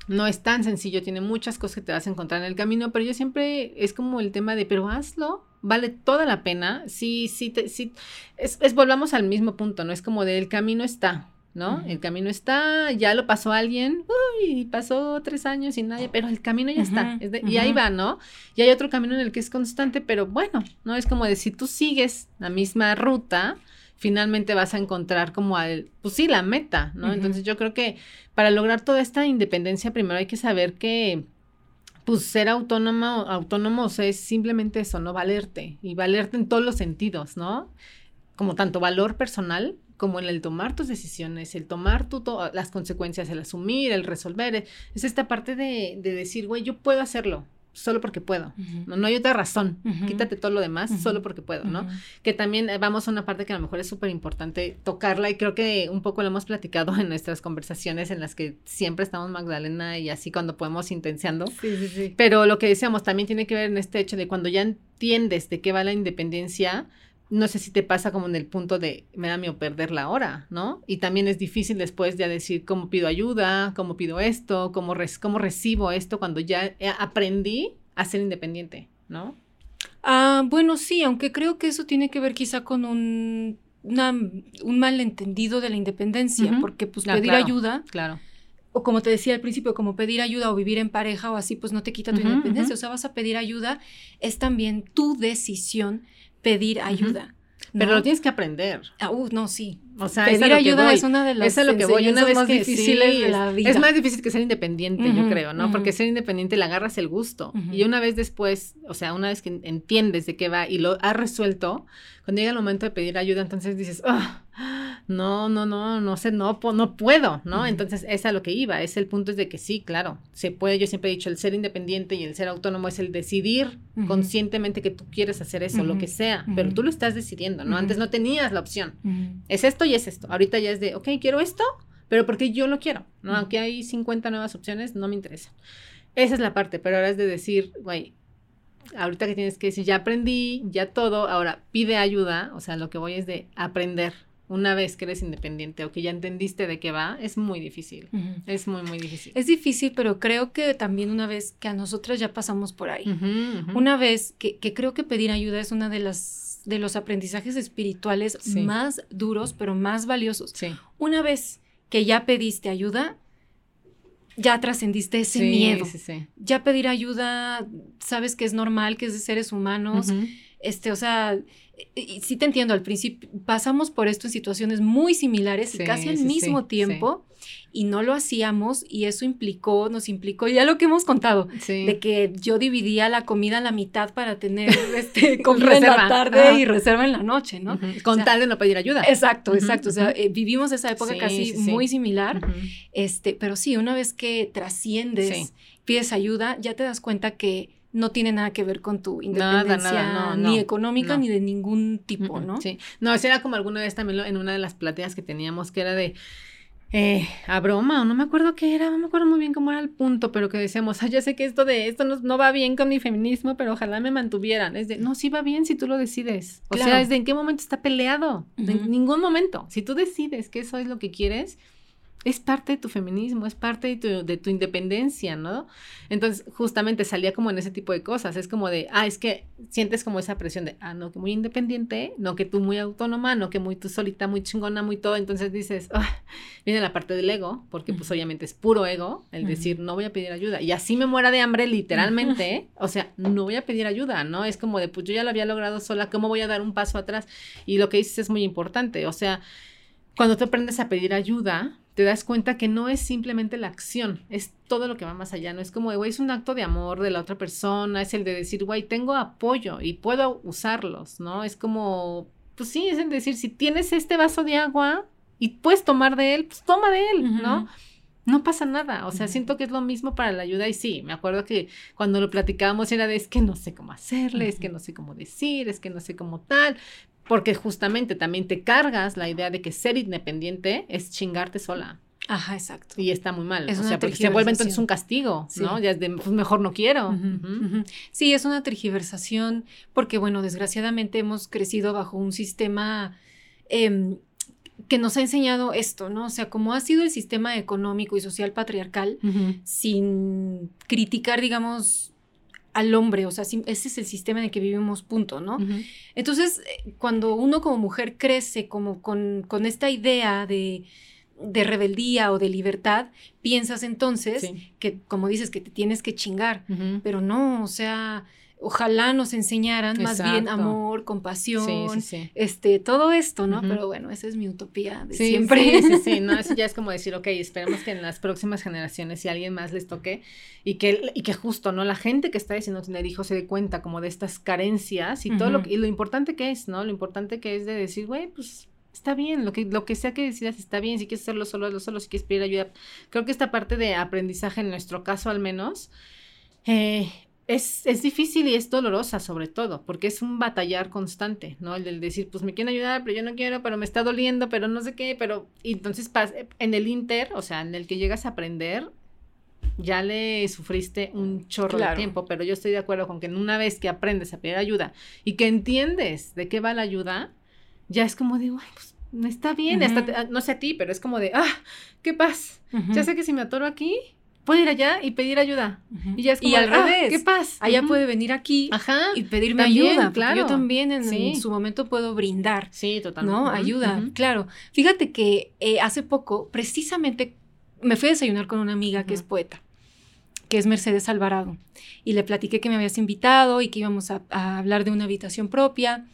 no es tan sencillo, tiene muchas cosas que te vas a encontrar en el camino, pero yo siempre es como el tema de, pero hazlo, vale toda la pena. Sí, sí, te, sí, es, volvamos al mismo punto, ¿no? Es como de el camino está, ¿no? El camino está, ya lo pasó alguien, uy, pasó tres años y nadie, pero el camino ya está, y ahí va, ¿no? Y hay otro camino en el que es constante, pero bueno, ¿no? Es como de si tú sigues la misma ruta, finalmente vas a encontrar como al, pues sí, la meta, ¿no? Entonces yo creo que para lograr toda esta independencia, primero hay que saber que, pues ser autónomo, autónomos es simplemente eso, ¿no? Valerte y valerte en todos los sentidos, ¿no? Como tanto valor personal como en el tomar tus decisiones, el tomar tu las consecuencias, el asumir, el resolver. Es esta parte de, de decir, güey, yo puedo hacerlo, solo porque puedo, ¿no? no hay otra razón, quítate todo lo demás solo porque puedo, ¿no? Que también eh, vamos a una parte que a lo mejor es súper importante tocarla y creo que un poco lo hemos platicado en nuestras conversaciones en las que siempre estamos Magdalena y así cuando podemos intenciando. Sí, sí, sí. Pero lo que decíamos también tiene que ver en este hecho de cuando ya entiendes de qué va la independencia, no sé si te pasa como en el punto de me da miedo perder la hora, ¿no? Y también es difícil después ya decir cómo pido ayuda, cómo pido esto, cómo, cómo recibo esto cuando ya aprendí a ser independiente, ¿no? Ah, bueno, sí, aunque creo que eso tiene que ver quizá con un, un malentendido de la independencia, porque pues ah, pedir ayuda. Claro. O como te decía al principio, como pedir ayuda o vivir en pareja o así, pues no te quita tu independencia. O sea, vas a pedir ayuda, es también tu decisión pedir ayuda. Pero lo tienes que aprender. Ah, uh, no, sí. O sea, pedir ayuda es una de las es lo que voy. Una vez más difíciles de la vida. Es más difícil que ser independiente, yo creo, ¿no? Porque ser independiente le agarras el gusto. Y una vez después, o sea, una vez que entiendes de qué va y lo has resuelto, cuando llega el momento de pedir ayuda, entonces dices, ah, no, no, no, no sé, no, no puedo, ¿no? Entonces, es a lo que iba, es el punto es de que sí, claro, se puede, yo siempre he dicho, el ser independiente y el ser autónomo es el decidir conscientemente que tú quieres hacer eso, lo que sea, pero tú lo estás decidiendo, ¿no? Antes no tenías la opción, es esto y es esto, ahorita ya es de, ok, quiero esto, pero porque yo lo quiero, ¿no? Aunque hay 50 nuevas opciones, no me interesa. Esa es la parte, pero ahora es de decir, güey, ahorita que tienes que decir, ya aprendí, ya todo, ahora pide ayuda, o sea, lo que voy es de aprender. Una vez que eres independiente o que ya entendiste de qué va, es muy difícil. Es muy, muy difícil. Es difícil, pero creo que también una vez que a nosotras ya pasamos por ahí, una vez que, que, creo que pedir ayuda es una de las de los aprendizajes espirituales más duros, pero más valiosos. Una vez que ya pediste ayuda, ya trascendiste ese miedo. ya pedir ayuda, sabes que es normal, que es de seres humanos. Este, o sea, sí te entiendo, al principio pasamos por esto en situaciones muy similares y casi al mismo tiempo y no lo hacíamos y eso implicó, nos implicó ya lo que hemos contado, de que yo dividía la comida a la mitad para tener este, comida en la tarde y reserva en la noche, ¿no? Con tal de no pedir ayuda. Exacto, exacto, o sea, eh, vivimos esa época casi muy similar, este, pero sí, una vez que trasciendes, pides ayuda, ya te das cuenta que no tiene nada que ver con tu independencia ni económica ni de ningún tipo, ¿no? Sí. No, eso era como alguna vez también en una de las pláticas que teníamos que era de eh, a broma, o no me acuerdo qué era, no me acuerdo muy bien cómo era el punto, pero que decíamos, ah, ya sé que esto de esto no, va bien con mi feminismo, pero ojalá me mantuvieran. Es de, no, sí va bien si tú lo decides. O sea, es de en qué momento está peleado. En ningún momento. Si tú decides que eso es lo que quieres, es parte de tu feminismo, es parte de tu, de tu, independencia, ¿no? Entonces, justamente salía como en ese tipo de cosas, es como de, ah, es que sientes como esa presión de, ah, no, que muy independiente, no, que tú muy autónoma, no, que muy tú solita, muy chingona, muy todo, entonces dices, ah, viene la parte del ego, porque pues obviamente es puro ego, el decir, no voy a pedir ayuda, y así me muera de hambre literalmente, o sea, no voy a pedir ayuda, ¿no? Es como de, pues yo ya lo había logrado sola, ¿cómo voy a dar un paso atrás? Y lo que dices es muy importante, o sea, cuando te aprendes a pedir ayuda, te das cuenta que no es simplemente la acción, es todo lo que va más allá, no es como, güey, es un acto de amor de la otra persona, es el de decir, güey, tengo apoyo y puedo usarlos, ¿no? Es como, pues sí, es el decir, si tienes este vaso de agua y puedes tomar de él, pues toma de él, ¿no? No pasa nada, o sea, siento que es lo mismo para la ayuda y sí, me acuerdo que cuando lo platicábamos era de es que no sé cómo hacerle, es que no sé cómo decir, es que no sé cómo tal, porque justamente también te cargas la idea de que ser independiente es chingarte sola. Ajá, exacto. Y está muy mal. o sea, porque se vuelve entonces un castigo, ¿no? Ya es de, pues mejor no quiero. Sí, es una tergiversación porque, bueno, desgraciadamente hemos crecido bajo un sistema em, que nos ha enseñado esto, ¿no? O sea, como ha sido el sistema económico y social patriarcal, sin criticar, digamos, al hombre, o sea, ese es el sistema en el que vivimos, punto, ¿no? Entonces, eh, cuando uno como mujer crece como con, con esta idea de de rebeldía o de libertad, piensas entonces que, como dices, que te tienes que chingar, pero no, o sea, ojalá nos enseñaran más bien amor, compasión, este, todo esto, ¿no? Pero bueno, esa es mi utopía de siempre. Sí, sí, sí, no, eso ya es como decir, ok, esperemos que en las próximas generaciones, si a alguien más les toque, y que, y que justo, ¿no? La gente que está diciendo tener hijos se dé cuenta como de estas carencias y todo lo, y lo importante que es, ¿no? Lo importante que es de decir, güey, pues está bien, lo que, lo que sea que decidas está bien, si quieres hacerlo solo, hazlo solo, si quieres pedir ayuda. Creo que esta parte de aprendizaje, en nuestro caso al menos, eh, es, es, difícil y es dolorosa sobre todo, porque es un batallar constante, ¿no? El del decir, pues me quieren ayudar, pero yo no quiero, pero me está doliendo, pero no sé qué, pero... Y entonces en el inter, o sea, en el que llegas a aprender, ya le sufriste un chorro de tiempo, pero yo estoy de acuerdo con que una vez que aprendes a pedir ayuda y que entiendes de qué va la ayuda, ya es como de, ay, pues no está bien, no sé a ti, pero es como de, ah, qué paz, ya sé que si me atoro aquí, puedo ir allá y pedir ayuda. Y ya es como, al ah, revés, qué paz. Allá puede venir aquí y pedirme ayuda. Claro. Yo también en, su momento puedo brindar. Sí, totalmente. ¿No? Ayuda, claro. Fíjate que eh, hace poco, precisamente, me fui a desayunar con una amiga que es poeta que es Mercedes Alvarado, y le platiqué que me habías invitado y que íbamos a hablar de una habitación propia.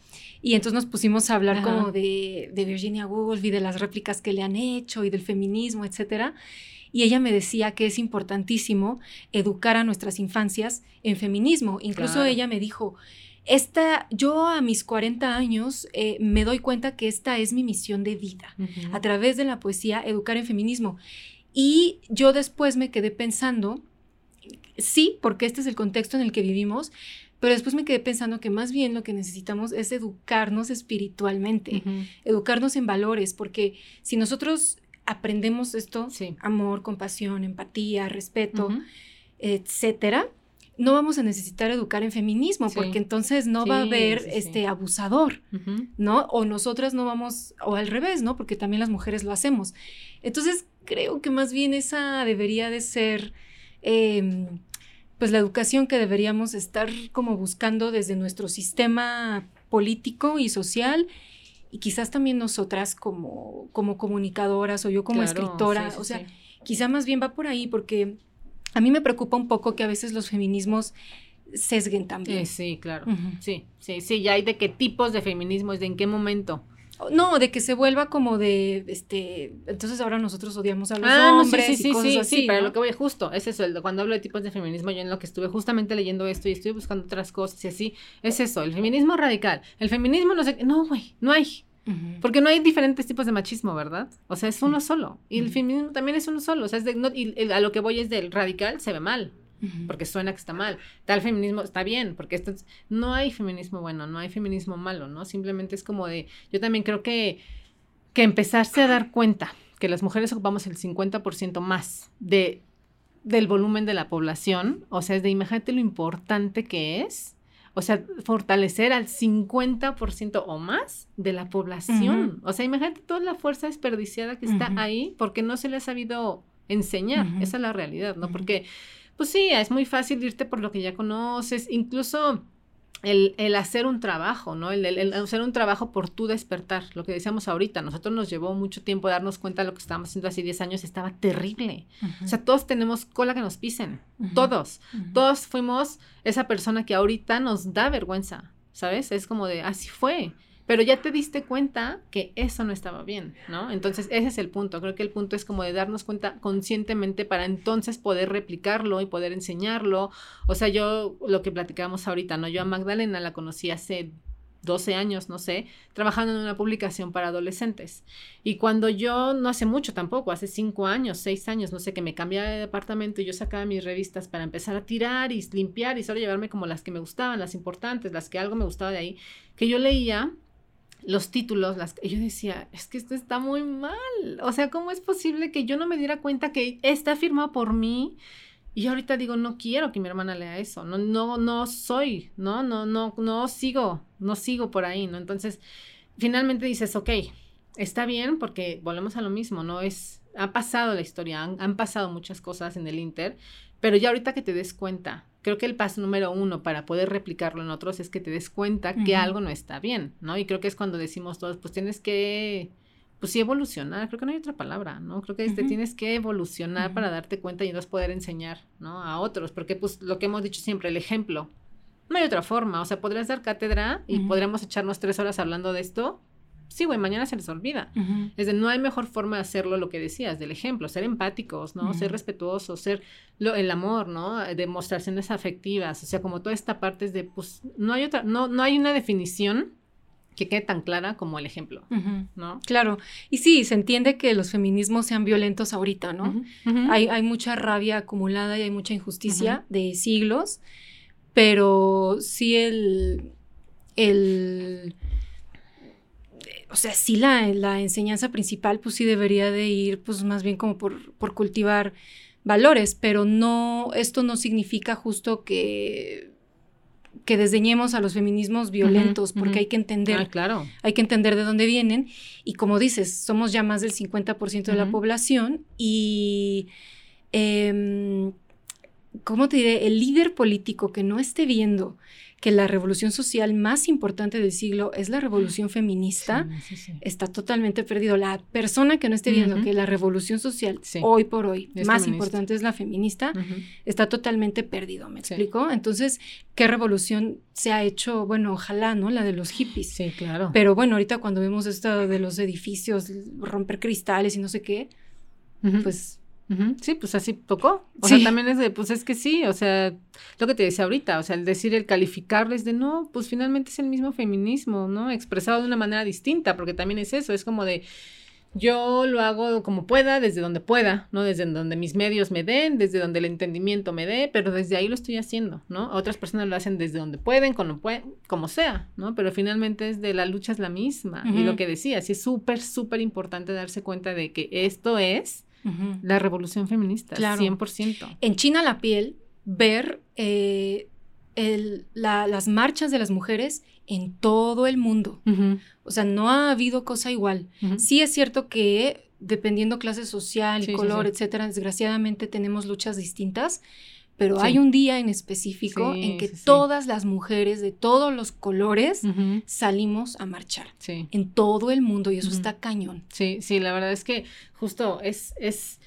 Y entonces nos pusimos a hablar como de, Virginia Woolf y de las réplicas que le han hecho y del feminismo, etcétera. Y ella me decía que es importantísimo educar a nuestras infancias en feminismo. Incluso ella me dijo, esta, yo a mis 40 años eh, me doy cuenta que esta es mi misión de vida, a través de la poesía, educar en feminismo. Y yo después me quedé pensando, sí, porque este es el contexto en el que vivimos, pero después me quedé pensando que más bien lo que necesitamos es educarnos espiritualmente, educarnos en valores, porque si nosotros aprendemos esto, amor, compasión, empatía, respeto, etcétera, no vamos a necesitar educar en feminismo, porque entonces no va a haber este abusador, ¿no? O nosotras no vamos, o al revés, ¿no? Porque también las mujeres lo hacemos. Entonces, creo que más bien esa debería de ser em, pues la educación que deberíamos estar como buscando desde nuestro sistema político y social y quizás también nosotras como, como comunicadoras o yo como escritora, o sea, quizá más bien va por ahí porque a mí me preocupa un poco que a veces los feminismos sesguen también. Sí, claro. Sí, sí, sí, ya hay de qué tipos de feminismo, es de en qué momento. No, de que se vuelva como de, este, entonces ahora nosotros odiamos a los ah, hombres sí, sí, y cosas sí, así, sí, pero lo que voy justo, es eso, cuando hablo de tipos de feminismo, yo en lo que estuve justamente leyendo esto y estoy buscando otras cosas y así, es eso, el feminismo radical, el feminismo no sé, no, güey, no hay, porque no hay diferentes tipos de machismo, ¿verdad? O sea, es uno solo, y el feminismo también es uno solo, o sea, es de, y a lo que voy es del radical, se ve mal, porque suena que está mal. Tal feminismo está bien, porque esto no hay feminismo bueno, no hay feminismo malo, ¿no? Simplemente es como de, yo también creo que, que empezarse a dar cuenta que las mujeres ocupamos el 50% más de, del volumen de la población, o sea, es de imagínate lo importante que es. O sea, fortalecer al 50% o más de la población. O sea, imagínate toda la fuerza desperdiciada que está ahí porque no se le ha sabido enseñar. Esa es la realidad, ¿no? Porque pues sí, es muy fácil irte por lo que ya conoces, incluso el, el, hacer un trabajo, ¿no? El, el, hacer un trabajo por tu despertar, lo que decíamos ahorita, nosotros nos llevó mucho tiempo darnos cuenta de lo que estábamos haciendo hace 10 años, estaba terrible. O sea, todos tenemos cola que nos pisen, todos, todos fuimos esa persona que ahorita nos da vergüenza, ¿sabes? Es como de, así fue pero ya te diste cuenta que eso no estaba bien, ¿no? Entonces, ese es el punto. Creo que el punto es como de darnos cuenta conscientemente para entonces poder replicarlo y poder enseñarlo. O sea, yo lo que platicábamos ahorita, ¿no? Yo a Magdalena la conocí hace 12 años, no sé, trabajando en una publicación para adolescentes. Y cuando yo, no hace mucho tampoco, hace 5 años, 6 años, no sé, que me cambiaba de departamento y yo sacaba mis revistas para empezar a tirar y limpiar y solo llevarme como las que me gustaban, las importantes, las que algo me gustaba de ahí, que yo leía los títulos, las, yo decía, es que esto está muy mal. O sea, ¿cómo es posible que yo no me diera cuenta que está firmado por mí? Y ahorita digo, no quiero que mi hermana lea eso, no, no, no soy, ¿no? No, no, no sigo, no sigo por ahí, ¿no? Entonces, finalmente dices, ok, está bien porque volvemos a lo mismo, ¿no? Es, ha pasado la historia, han, han pasado muchas cosas en el Inter, pero ya ahorita que te des cuenta, creo que el paso número uno para poder replicarlo en otros es que te des cuenta que algo no está bien, ¿no? Y creo que es cuando decimos todos, pues tienes que, pues sí, evolucionar, creo que no hay otra palabra, ¿no? Creo que te tienes que evolucionar para darte cuenta y entonces poder enseñar, ¿no? A otros, porque pues lo que hemos dicho siempre, el ejemplo. No hay otra forma, o sea, podrías dar cátedra y podríamos echarnos tres horas hablando de esto, sí, güey, mañana se les olvida. Es de, no hay mejor forma de hacerlo lo que decías, del ejemplo, ser empáticos, ¿no? Ser respetuosos, ser el amor, ¿no? Demostraciones afectivas, o sea, como toda esta parte es de, pues, no hay otra, no, no hay una definición que quede tan clara como el ejemplo, ¿no? Claro, y sí, se entiende que los feminismos sean violentos ahorita, ¿no? Hay, hay, mucha rabia acumulada y hay mucha injusticia de siglos, pero sí el, el o sea, sí la, la, enseñanza principal, pues sí debería de ir, pues más bien como por, por cultivar valores, pero no, esto no significa justo que que desdeñemos a los feminismos violentos, porque hay que entender, ah, claro. hay que entender de dónde vienen. Y como dices, somos ya más del 50% de la población y, eh, ¿cómo te diré? El líder político que no esté viendo que la revolución social más importante del siglo es la revolución feminista, está totalmente perdido. La persona que no esté viendo que la revolución social hoy por hoy más importante es la feminista, está totalmente perdido, ¿me explico? Entonces, ¿qué revolución se ha hecho? Bueno, ojalá, ¿no? La de los hippies. Sí, claro. Pero bueno, ahorita cuando vemos esto de los edificios, romper cristales y no sé qué, pues Sí, pues así tocó. O sea, también es de, pues es que sí, o sea, lo que te decía ahorita, o sea, el decir, el calificarles de no, pues finalmente es el mismo feminismo, ¿no? Expresado de una manera distinta, porque también es eso, es como de, yo lo hago como pueda, desde donde pueda, ¿no? Desde donde mis medios me den, desde donde el entendimiento me dé, pero desde ahí lo estoy haciendo, ¿no? Otras personas lo hacen desde donde pueden, como, pueden, como sea, ¿no? Pero finalmente es de la lucha es la misma. Y lo que decía, sí es súper, súper importante darse cuenta de que esto es la revolución feminista, claro. 100%. En China la piel, ver eh, las marchas de las mujeres en todo el mundo. O sea, no ha habido cosa igual. Sí es cierto que dependiendo clase social color, etcétera, desgraciadamente tenemos luchas distintas, pero hay un día en específico en que todas las mujeres de todos los colores salimos a marchar en todo el mundo y eso está cañón. Sí, sí, la verdad es que justo es, es,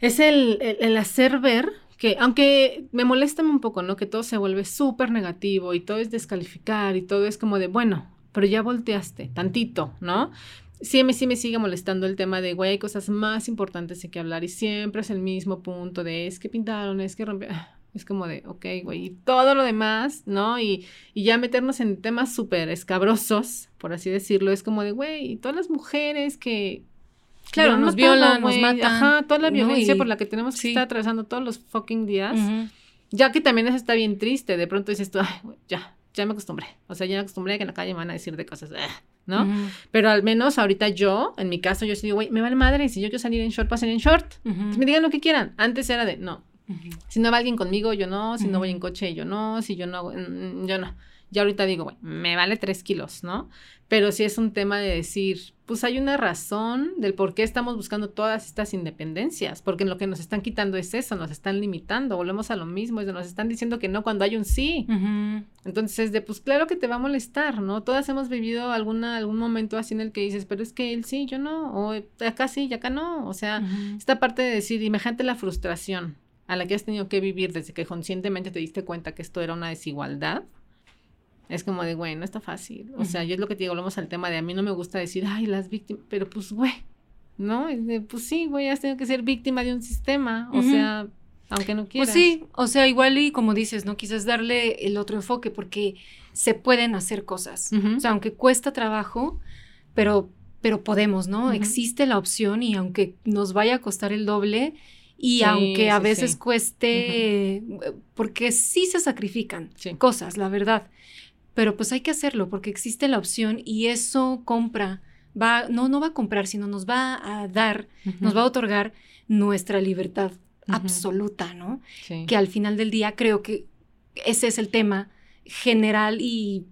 es el, el, hacer ver que, aunque me molesta un poco, ¿no? Que todo se vuelve súper negativo y todo es descalificar y todo es como de, bueno, pero ya volteaste tantito, ¿no? Sí, me, sí me sigue molestando el tema de, güey, hay cosas más importantes de que hablar y siempre es el mismo punto de, es que pintaron, es que rompieron. Es como de, ok, güey, y todo lo demás, ¿no? Y, y ya meternos en temas súper escabrosos, por así decirlo, es como de, güey, y todas las mujeres que... Claro, nos violan, nos matan. Ajá, toda la violencia por la que tenemos que estar atravesando todos los fucking días. Ya que también eso está bien triste, de pronto dices tú, ay, ya, ya me acostumbré. O sea, ya me acostumbré a que en la calle me van a decir de cosas. Ah". ¿No? Pero al menos ahorita yo, en mi caso, yo sí digo, güey, me vale madre, si yo quiero salir en short, pasen en short. me digan lo que quieran. Antes era de, no. Si no va alguien conmigo, yo no. Si no voy en coche, yo no. Si yo no, mm, yo no. Ya ahorita digo, güey, me vale tres kilos, ¿no? Pero sí es un tema de decir, pues hay una razón del por qué estamos buscando todas estas independencias, porque lo que nos están quitando es eso, nos están limitando, volvemos a lo mismo, es de nos están diciendo que no cuando hay un sí. Entonces es de, pues claro que te va a molestar, ¿no? Todas hemos vivido alguna, algún momento así en el que dices, pero es que él sí, yo no, o acá sí y acá no, o sea, esta parte de decir, imagínate la frustración a la que has tenido que vivir desde que conscientemente te diste cuenta que esto era una desigualdad es como de, güey, no está fácil. O sea, yo es lo que te digo, volvemos al tema de a mí no me gusta decir, ay, las víctimas, pero pues, güey, ¿no? pues sí, güey, has tenido que ser víctima de un sistema, o sea, aunque no quieras. Pues sí, o sea, igual y como dices, ¿no? Quizás darle el otro enfoque porque se pueden hacer cosas. O sea, aunque cuesta trabajo, pero, pero podemos, ¿no? Existe la opción y aunque nos vaya a costar el doble, y aunque a veces cueste, porque sí se sacrifican cosas, la verdad pero pues hay que hacerlo porque existe la opción y eso compra, va, no, no va a comprar, sino nos va a dar, nos va a otorgar nuestra libertad absoluta, ¿no? Que al final del día creo que ese es el tema general y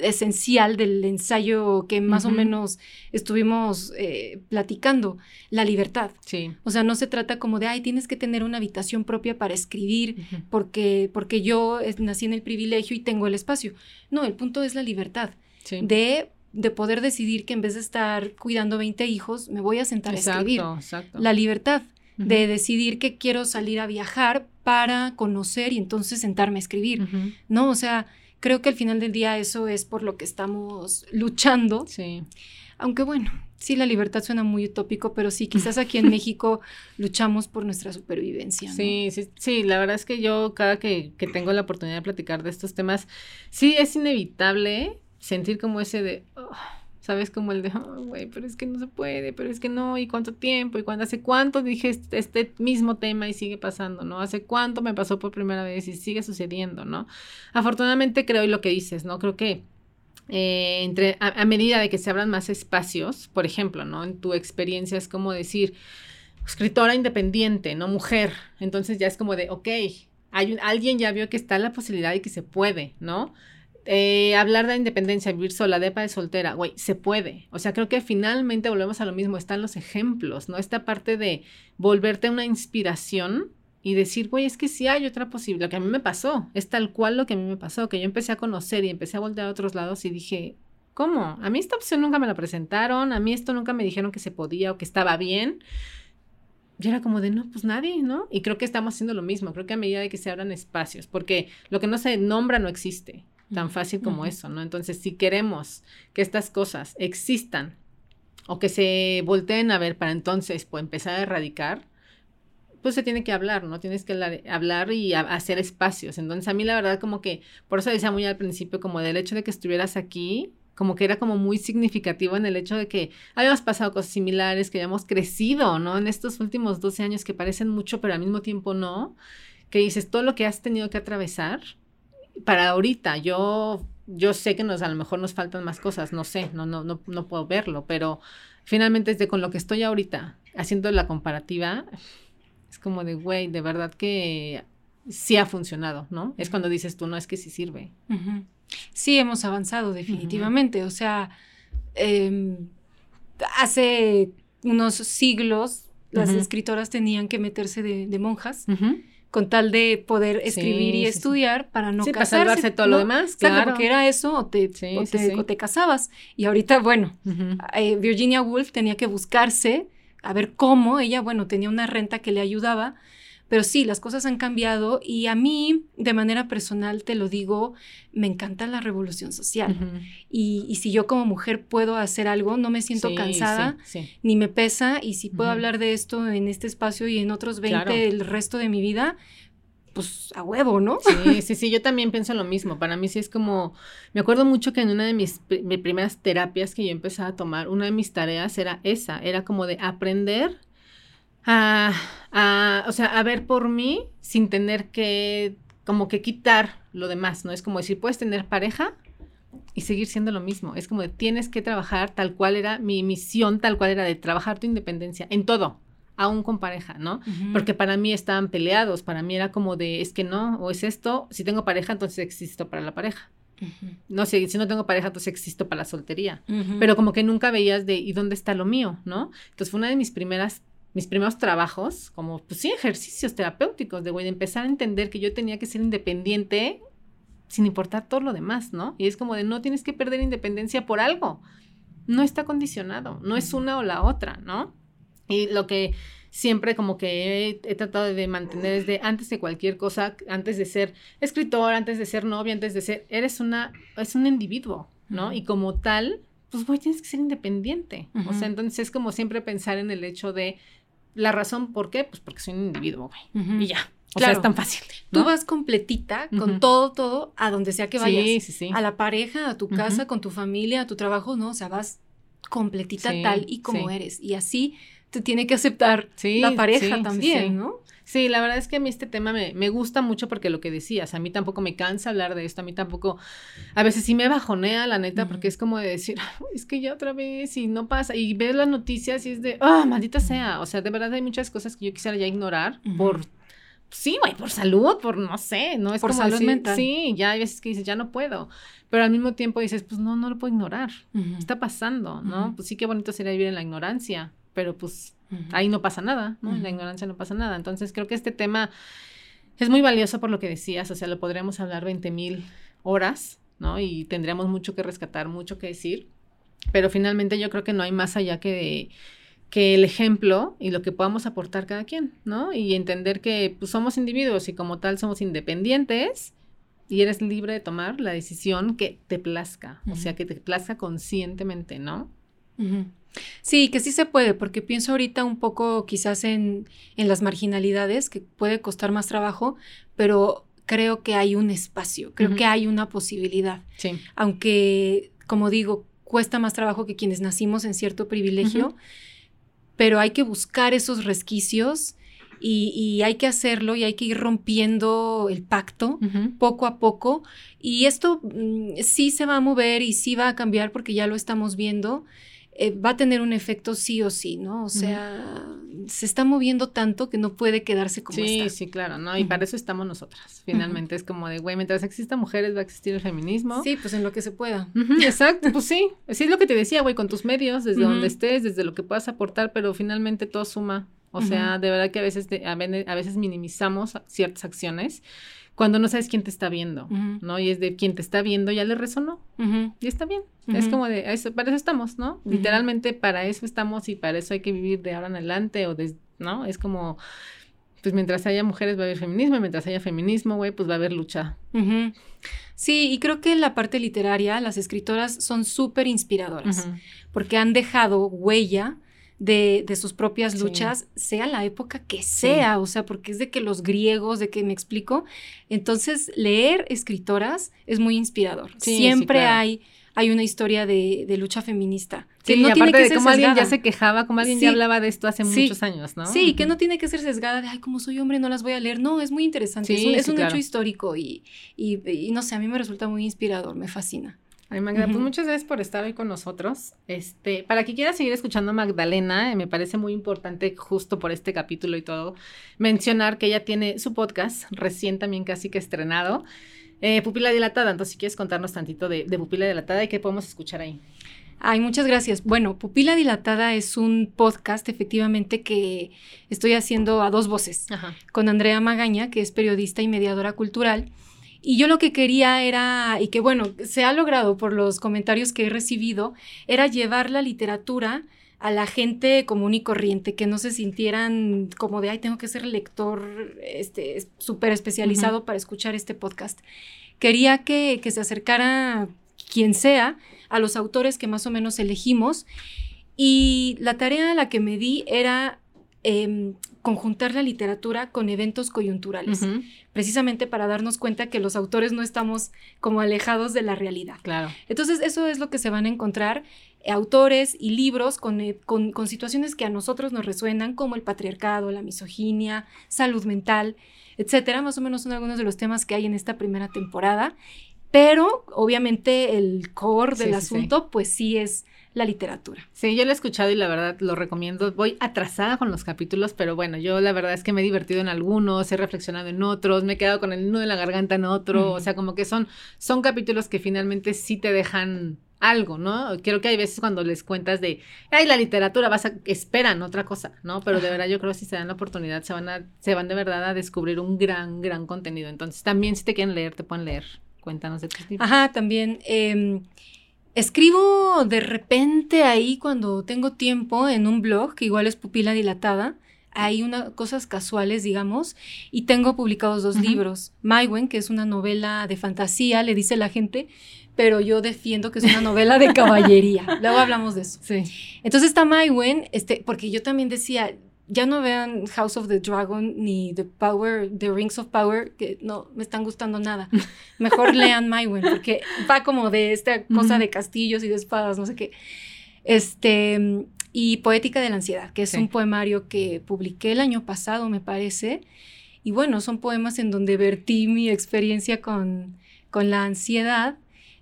esencial del ensayo que más o menos estuvimos eh, platicando, la libertad. Sí. O sea, no se trata como de, ay, tienes que tener una habitación propia para escribir porque, porque yo nací en el privilegio y tengo el espacio. No, el punto es la libertad de, de poder decidir que en vez de estar cuidando 20 hijos, me voy a sentar a escribir. Exacto. La libertad de decidir que quiero salir a viajar para conocer y entonces sentarme a escribir. No, o sea creo que al final del día eso es por lo que estamos luchando. Sí. Aunque bueno, sí, la libertad suena muy utópico, pero sí, quizás aquí en México luchamos por nuestra supervivencia. Sí, sí, sí, la verdad es que yo cada que, que tengo la oportunidad de platicar de estos temas, sí es inevitable sentir como ese de... Oh, ¿Sabes? Como el de, güey, pero es que no se puede, pero es que no, y cuánto tiempo, y cuándo, hace cuánto dije este, este, mismo tema y sigue pasando, ¿no? Hace cuánto me pasó por primera vez y sigue sucediendo, ¿no? Afortunadamente creo y lo que dices, ¿no? Creo que eh, entre, a, medida de que se abran más espacios, por ejemplo, ¿no? En tu experiencia es como decir, escritora independiente, ¿no? Mujer, entonces ya es como de, ok, hay alguien ya vio que está la posibilidad y que se puede, ¿no? Eh, hablar de independencia, vivir sola, de de soltera, güey, se puede. O sea, creo que finalmente volvemos a lo mismo, están los ejemplos, ¿no? Esta parte de volverte una inspiración y decir, güey, es que sí hay otra posibilidad, lo que a mí me pasó, es tal cual lo que a mí me pasó, que yo empecé a conocer y empecé a voltear a otros lados y dije, ¿cómo? A mí esta opción nunca me la presentaron, a mí esto nunca me dijeron que se podía o que estaba bien. Y era como de, no, pues nadie, ¿no? Y creo que estamos haciendo lo mismo, creo que a medida de que se abran espacios, porque lo que no se nombra no existe tan fácil como eso, ¿no? Entonces, si queremos que estas cosas existan o que se volteen a ver para entonces pues, empezar a erradicar, pues se tiene que hablar, ¿no? Tienes que hablar, y hacer espacios. Entonces, a mí la verdad como que, por eso decía muy al principio, como del hecho de que estuvieras aquí, como que era como muy significativo en el hecho de que habíamos pasado cosas similares, que habíamos crecido, ¿no? En estos últimos 12 años que parecen mucho, pero al mismo tiempo no, que dices todo lo que has tenido que atravesar para ahorita, yo, yo sé que nos, a lo mejor nos faltan más cosas, no sé, no, no, no, no puedo verlo, pero finalmente desde con lo que estoy ahorita haciendo la comparativa, es como de, güey, de verdad que sí ha funcionado, ¿no? Es cuando dices tú, no, es que sí sirve. Sí, hemos avanzado definitivamente, o sea, em, hace unos siglos las escritoras tenían que meterse de, monjas con tal de poder escribir y estudiar para no casarse. Para salvarse todo lo demás, claro. porque era eso o te, o te, casabas. Y ahorita, bueno, eh, Virginia Woolf tenía que buscarse a ver cómo, ella, bueno, tenía una renta que le ayudaba, pero sí, las cosas han cambiado y a mí, de manera personal, te lo digo, me encanta la revolución social. y, si yo como mujer puedo hacer algo, no me siento cansada, ni me pesa, y si puedo hablar de esto en este espacio y en otros 20 el resto de mi vida, pues a huevo, ¿no? Sí, sí, sí, yo también pienso lo mismo. Para mí sí es como, me acuerdo mucho que en una de mis, mis primeras terapias que yo empezaba a tomar, una de mis tareas era esa, era como de aprender a, o sea, a ver por mí sin tener que, como que quitar lo demás, ¿no? Es como decir, puedes tener pareja y seguir siendo lo mismo. Es como de, tienes que trabajar tal cual era mi misión, tal cual era de trabajar tu independencia en todo, aún con pareja, ¿no? Porque para mí estaban peleados, para mí era como de, es que no, o es esto, si tengo pareja, entonces existo para la pareja. No sé, si no tengo pareja, entonces existo para la soltería. Pero como que nunca veías de, ¿y dónde está lo mío? ¿No? Entonces fue una de mis primeras mis primeros trabajos, como, pues sí, ejercicios terapéuticos, de, güey, de empezar a entender que yo tenía que ser independiente sin importar todo lo demás, ¿no? Y es como de, no tienes que perder independencia por algo. No está condicionado, no es una o la otra, ¿no? Y lo que siempre como que he, tratado de mantener es de antes de cualquier cosa, antes de ser escritor, antes de ser novia, antes de ser, eres una, es un individuo, ¿no? Y como tal, pues güey, tienes que ser independiente. O sea, entonces es como siempre pensar en el hecho de la razón por qué, pues porque soy un individuo, güey. Y ya. O sea, es tan fácil. Tú vas completita con todo, todo, a donde sea que vayas. Sí, sí, sí. A la pareja, a tu casa, con tu familia, a tu trabajo, ¿no? O sea, vas completita tal y como eres. Y así te tiene que aceptar la pareja también, ¿no? Sí, la verdad es que a mí este tema me, me, gusta mucho porque lo que decías, a mí tampoco me cansa hablar de esto, a mí tampoco, a veces sí me bajonea, la neta, porque es como de decir, es que ya otra vez y no pasa, y ves las noticias y es de, ah, maldita sea, o sea, de verdad hay muchas cosas que yo quisiera ya ignorar por sí, güey, por salud, por no sé, no es por salud mental. Sí, ya hay veces que dices, ya no puedo, pero al mismo tiempo dices, pues no, no lo puedo ignorar, está pasando, ¿no? Pues sí, qué bonito sería vivir en la ignorancia, pero pues ahí no pasa nada, ¿no? En la ignorancia no pasa nada. Entonces creo que este tema es muy valioso por lo que decías, o sea, lo podríamos hablar 20 mil horas, ¿no? Y tendríamos mucho que rescatar, mucho que decir, pero finalmente yo creo que no hay más allá que que el ejemplo y lo que podamos aportar cada quien, ¿no? Y entender que pues, somos individuos y como tal somos independientes y eres libre de tomar la decisión que te plazca, o sea, que te plazca conscientemente, ¿no? Sí, que sí se puede, porque pienso ahorita un poco quizás en, en las marginalidades, que puede costar más trabajo, pero creo que hay un espacio, creo que hay una posibilidad. Sí. Aunque, como digo, cuesta más trabajo que quienes nacimos en cierto privilegio, pero hay que buscar esos resquicios y, hay que hacerlo y hay que ir rompiendo el pacto poco a poco. Y esto mm, sí se va a mover y sí va a cambiar porque ya lo estamos viendo. Eh, va a tener un efecto sí o sí, ¿no? O sea, se está moviendo tanto que no puede quedarse como está. Sí, sí, claro, ¿no? Y para eso estamos nosotras. Finalmente es como de, güey, mientras existan mujeres va a existir el feminismo. Sí, pues en lo que se pueda. exacto, pues sí. Sí es lo que te decía, güey, con tus medios, desde donde estés, desde lo que puedas aportar, pero finalmente todo suma. O sea, de verdad que a veces, a veces minimizamos ciertas acciones cuando no sabes quién te está viendo, ¿no? Y es de quien te está viendo ya le resonó y está bien. Es como de, eso, para eso estamos, ¿no? Literalmente para eso estamos y para eso hay que vivir de ahora en adelante o de, ¿no? Es como, pues mientras haya mujeres va a haber feminismo y mientras haya feminismo, güey, pues va a haber lucha. Sí, y creo que en la parte literaria las escritoras son súper inspiradoras porque han dejado huella de, sus propias luchas, sea la época que sea, o sea, porque es de que los griegos, de que me explico. Entonces, leer escritoras es muy inspirador. Siempre hay hay una historia de, lucha feminista. Que no tiene que de ser cómo alguien ya se quejaba, como alguien ya hablaba de esto hace muchos años, ¿no? Sí, que no tiene que ser sesgada de, ay, como soy hombre, no las voy a leer. No, es muy interesante. es un, hecho histórico y, y, no sé, a mí me resulta muy inspirador, me fascina. Ay, Magda, pues muchas gracias por estar hoy con nosotros. Este, para quien quiera seguir escuchando a Magdalena, eh, me parece muy importante, justo por este capítulo y todo, mencionar que ella tiene su podcast, recién también casi que estrenado, eh, Pupila Dilatada. Entonces, si quieres contarnos tantito de, Pupila Dilatada y qué podemos escuchar ahí. Ay, muchas gracias. Bueno, Pupila Dilatada es un podcast efectivamente que estoy haciendo a dos voces, con Andrea Magaña, que es periodista y mediadora cultural y yo lo que quería era, y que bueno, se ha logrado por los comentarios que he recibido, era llevar la literatura a la gente común y corriente, que no se sintieran como de, ay, tengo que ser lector este, súper especializado para escuchar este podcast. Quería que, que se acercara quien sea a los autores que más o menos elegimos y la tarea a la que me di era Em, conjuntar la literatura con eventos coyunturales, precisamente para darnos cuenta que los autores no estamos como alejados de la realidad. Claro. Entonces, eso es lo que se van a encontrar, eh, autores y libros eh, con, con, situaciones que a nosotros nos resuenan, como el patriarcado, la misoginia, salud mental, etcétera. Más o menos son algunos de los temas que hay en esta primera temporada. Pero obviamente el core del asunto, pues sí es la literatura. Sí, yo lo he escuchado y la verdad lo recomiendo. Voy atrasada con los capítulos, pero bueno, yo la verdad es que me he divertido en algunos, he reflexionado en otros, me he quedado con el nudo de la garganta en otro, o sea, como que son, son capítulos que finalmente sí te dejan algo, ¿no? Creo que hay veces cuando les cuentas de, ay, la literatura, vas a, esperan otra cosa, ¿no? Pero de verdad yo creo que si se dan la oportunidad, se van a, se van de verdad a descubrir un gran, gran contenido. Entonces, también si te quieren leer, te pueden leer. Cuéntanos de tu libros. Ajá, también. Eh, Escribo de repente ahí cuando tengo tiempo en un blog, que igual es pupila dilatada. Hay una, cosas casuales, digamos, y tengo publicados dos libros. Maiwen, que es una novela de fantasía, le dice la gente, pero yo defiendo que es una novela de caballería. Luego hablamos de eso. Sí. Entonces está Maiwen, este, porque yo también decía, ya no vean House of the Dragon ni The Power, The Rings of Power, que no me están gustando nada. Mejor lean Maiwen, porque va como de esta cosa de castillos y de espadas, no sé qué. Este, y Poética de la Ansiedad, que es un poemario que publiqué el año pasado, me parece. Y bueno, son poemas en donde vertí mi experiencia con, con la ansiedad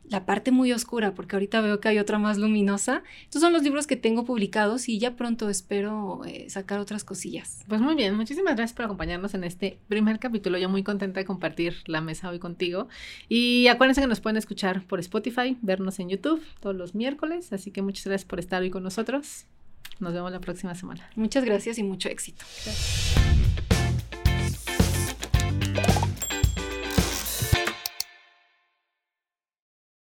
la parte muy oscura, porque ahorita veo que hay otra más luminosa. Estos son los libros que tengo publicados y ya pronto espero eh, sacar otras cosillas. Pues muy bien, muchísimas gracias por acompañarnos en este primer capítulo. Yo muy contenta de compartir la mesa hoy contigo. Y acuérdense que nos pueden escuchar por Spotify, vernos en YouTube todos los miércoles. Así que muchas gracias por estar hoy con nosotros. Nos vemos la próxima semana. Muchas gracias y mucho éxito. Gracias.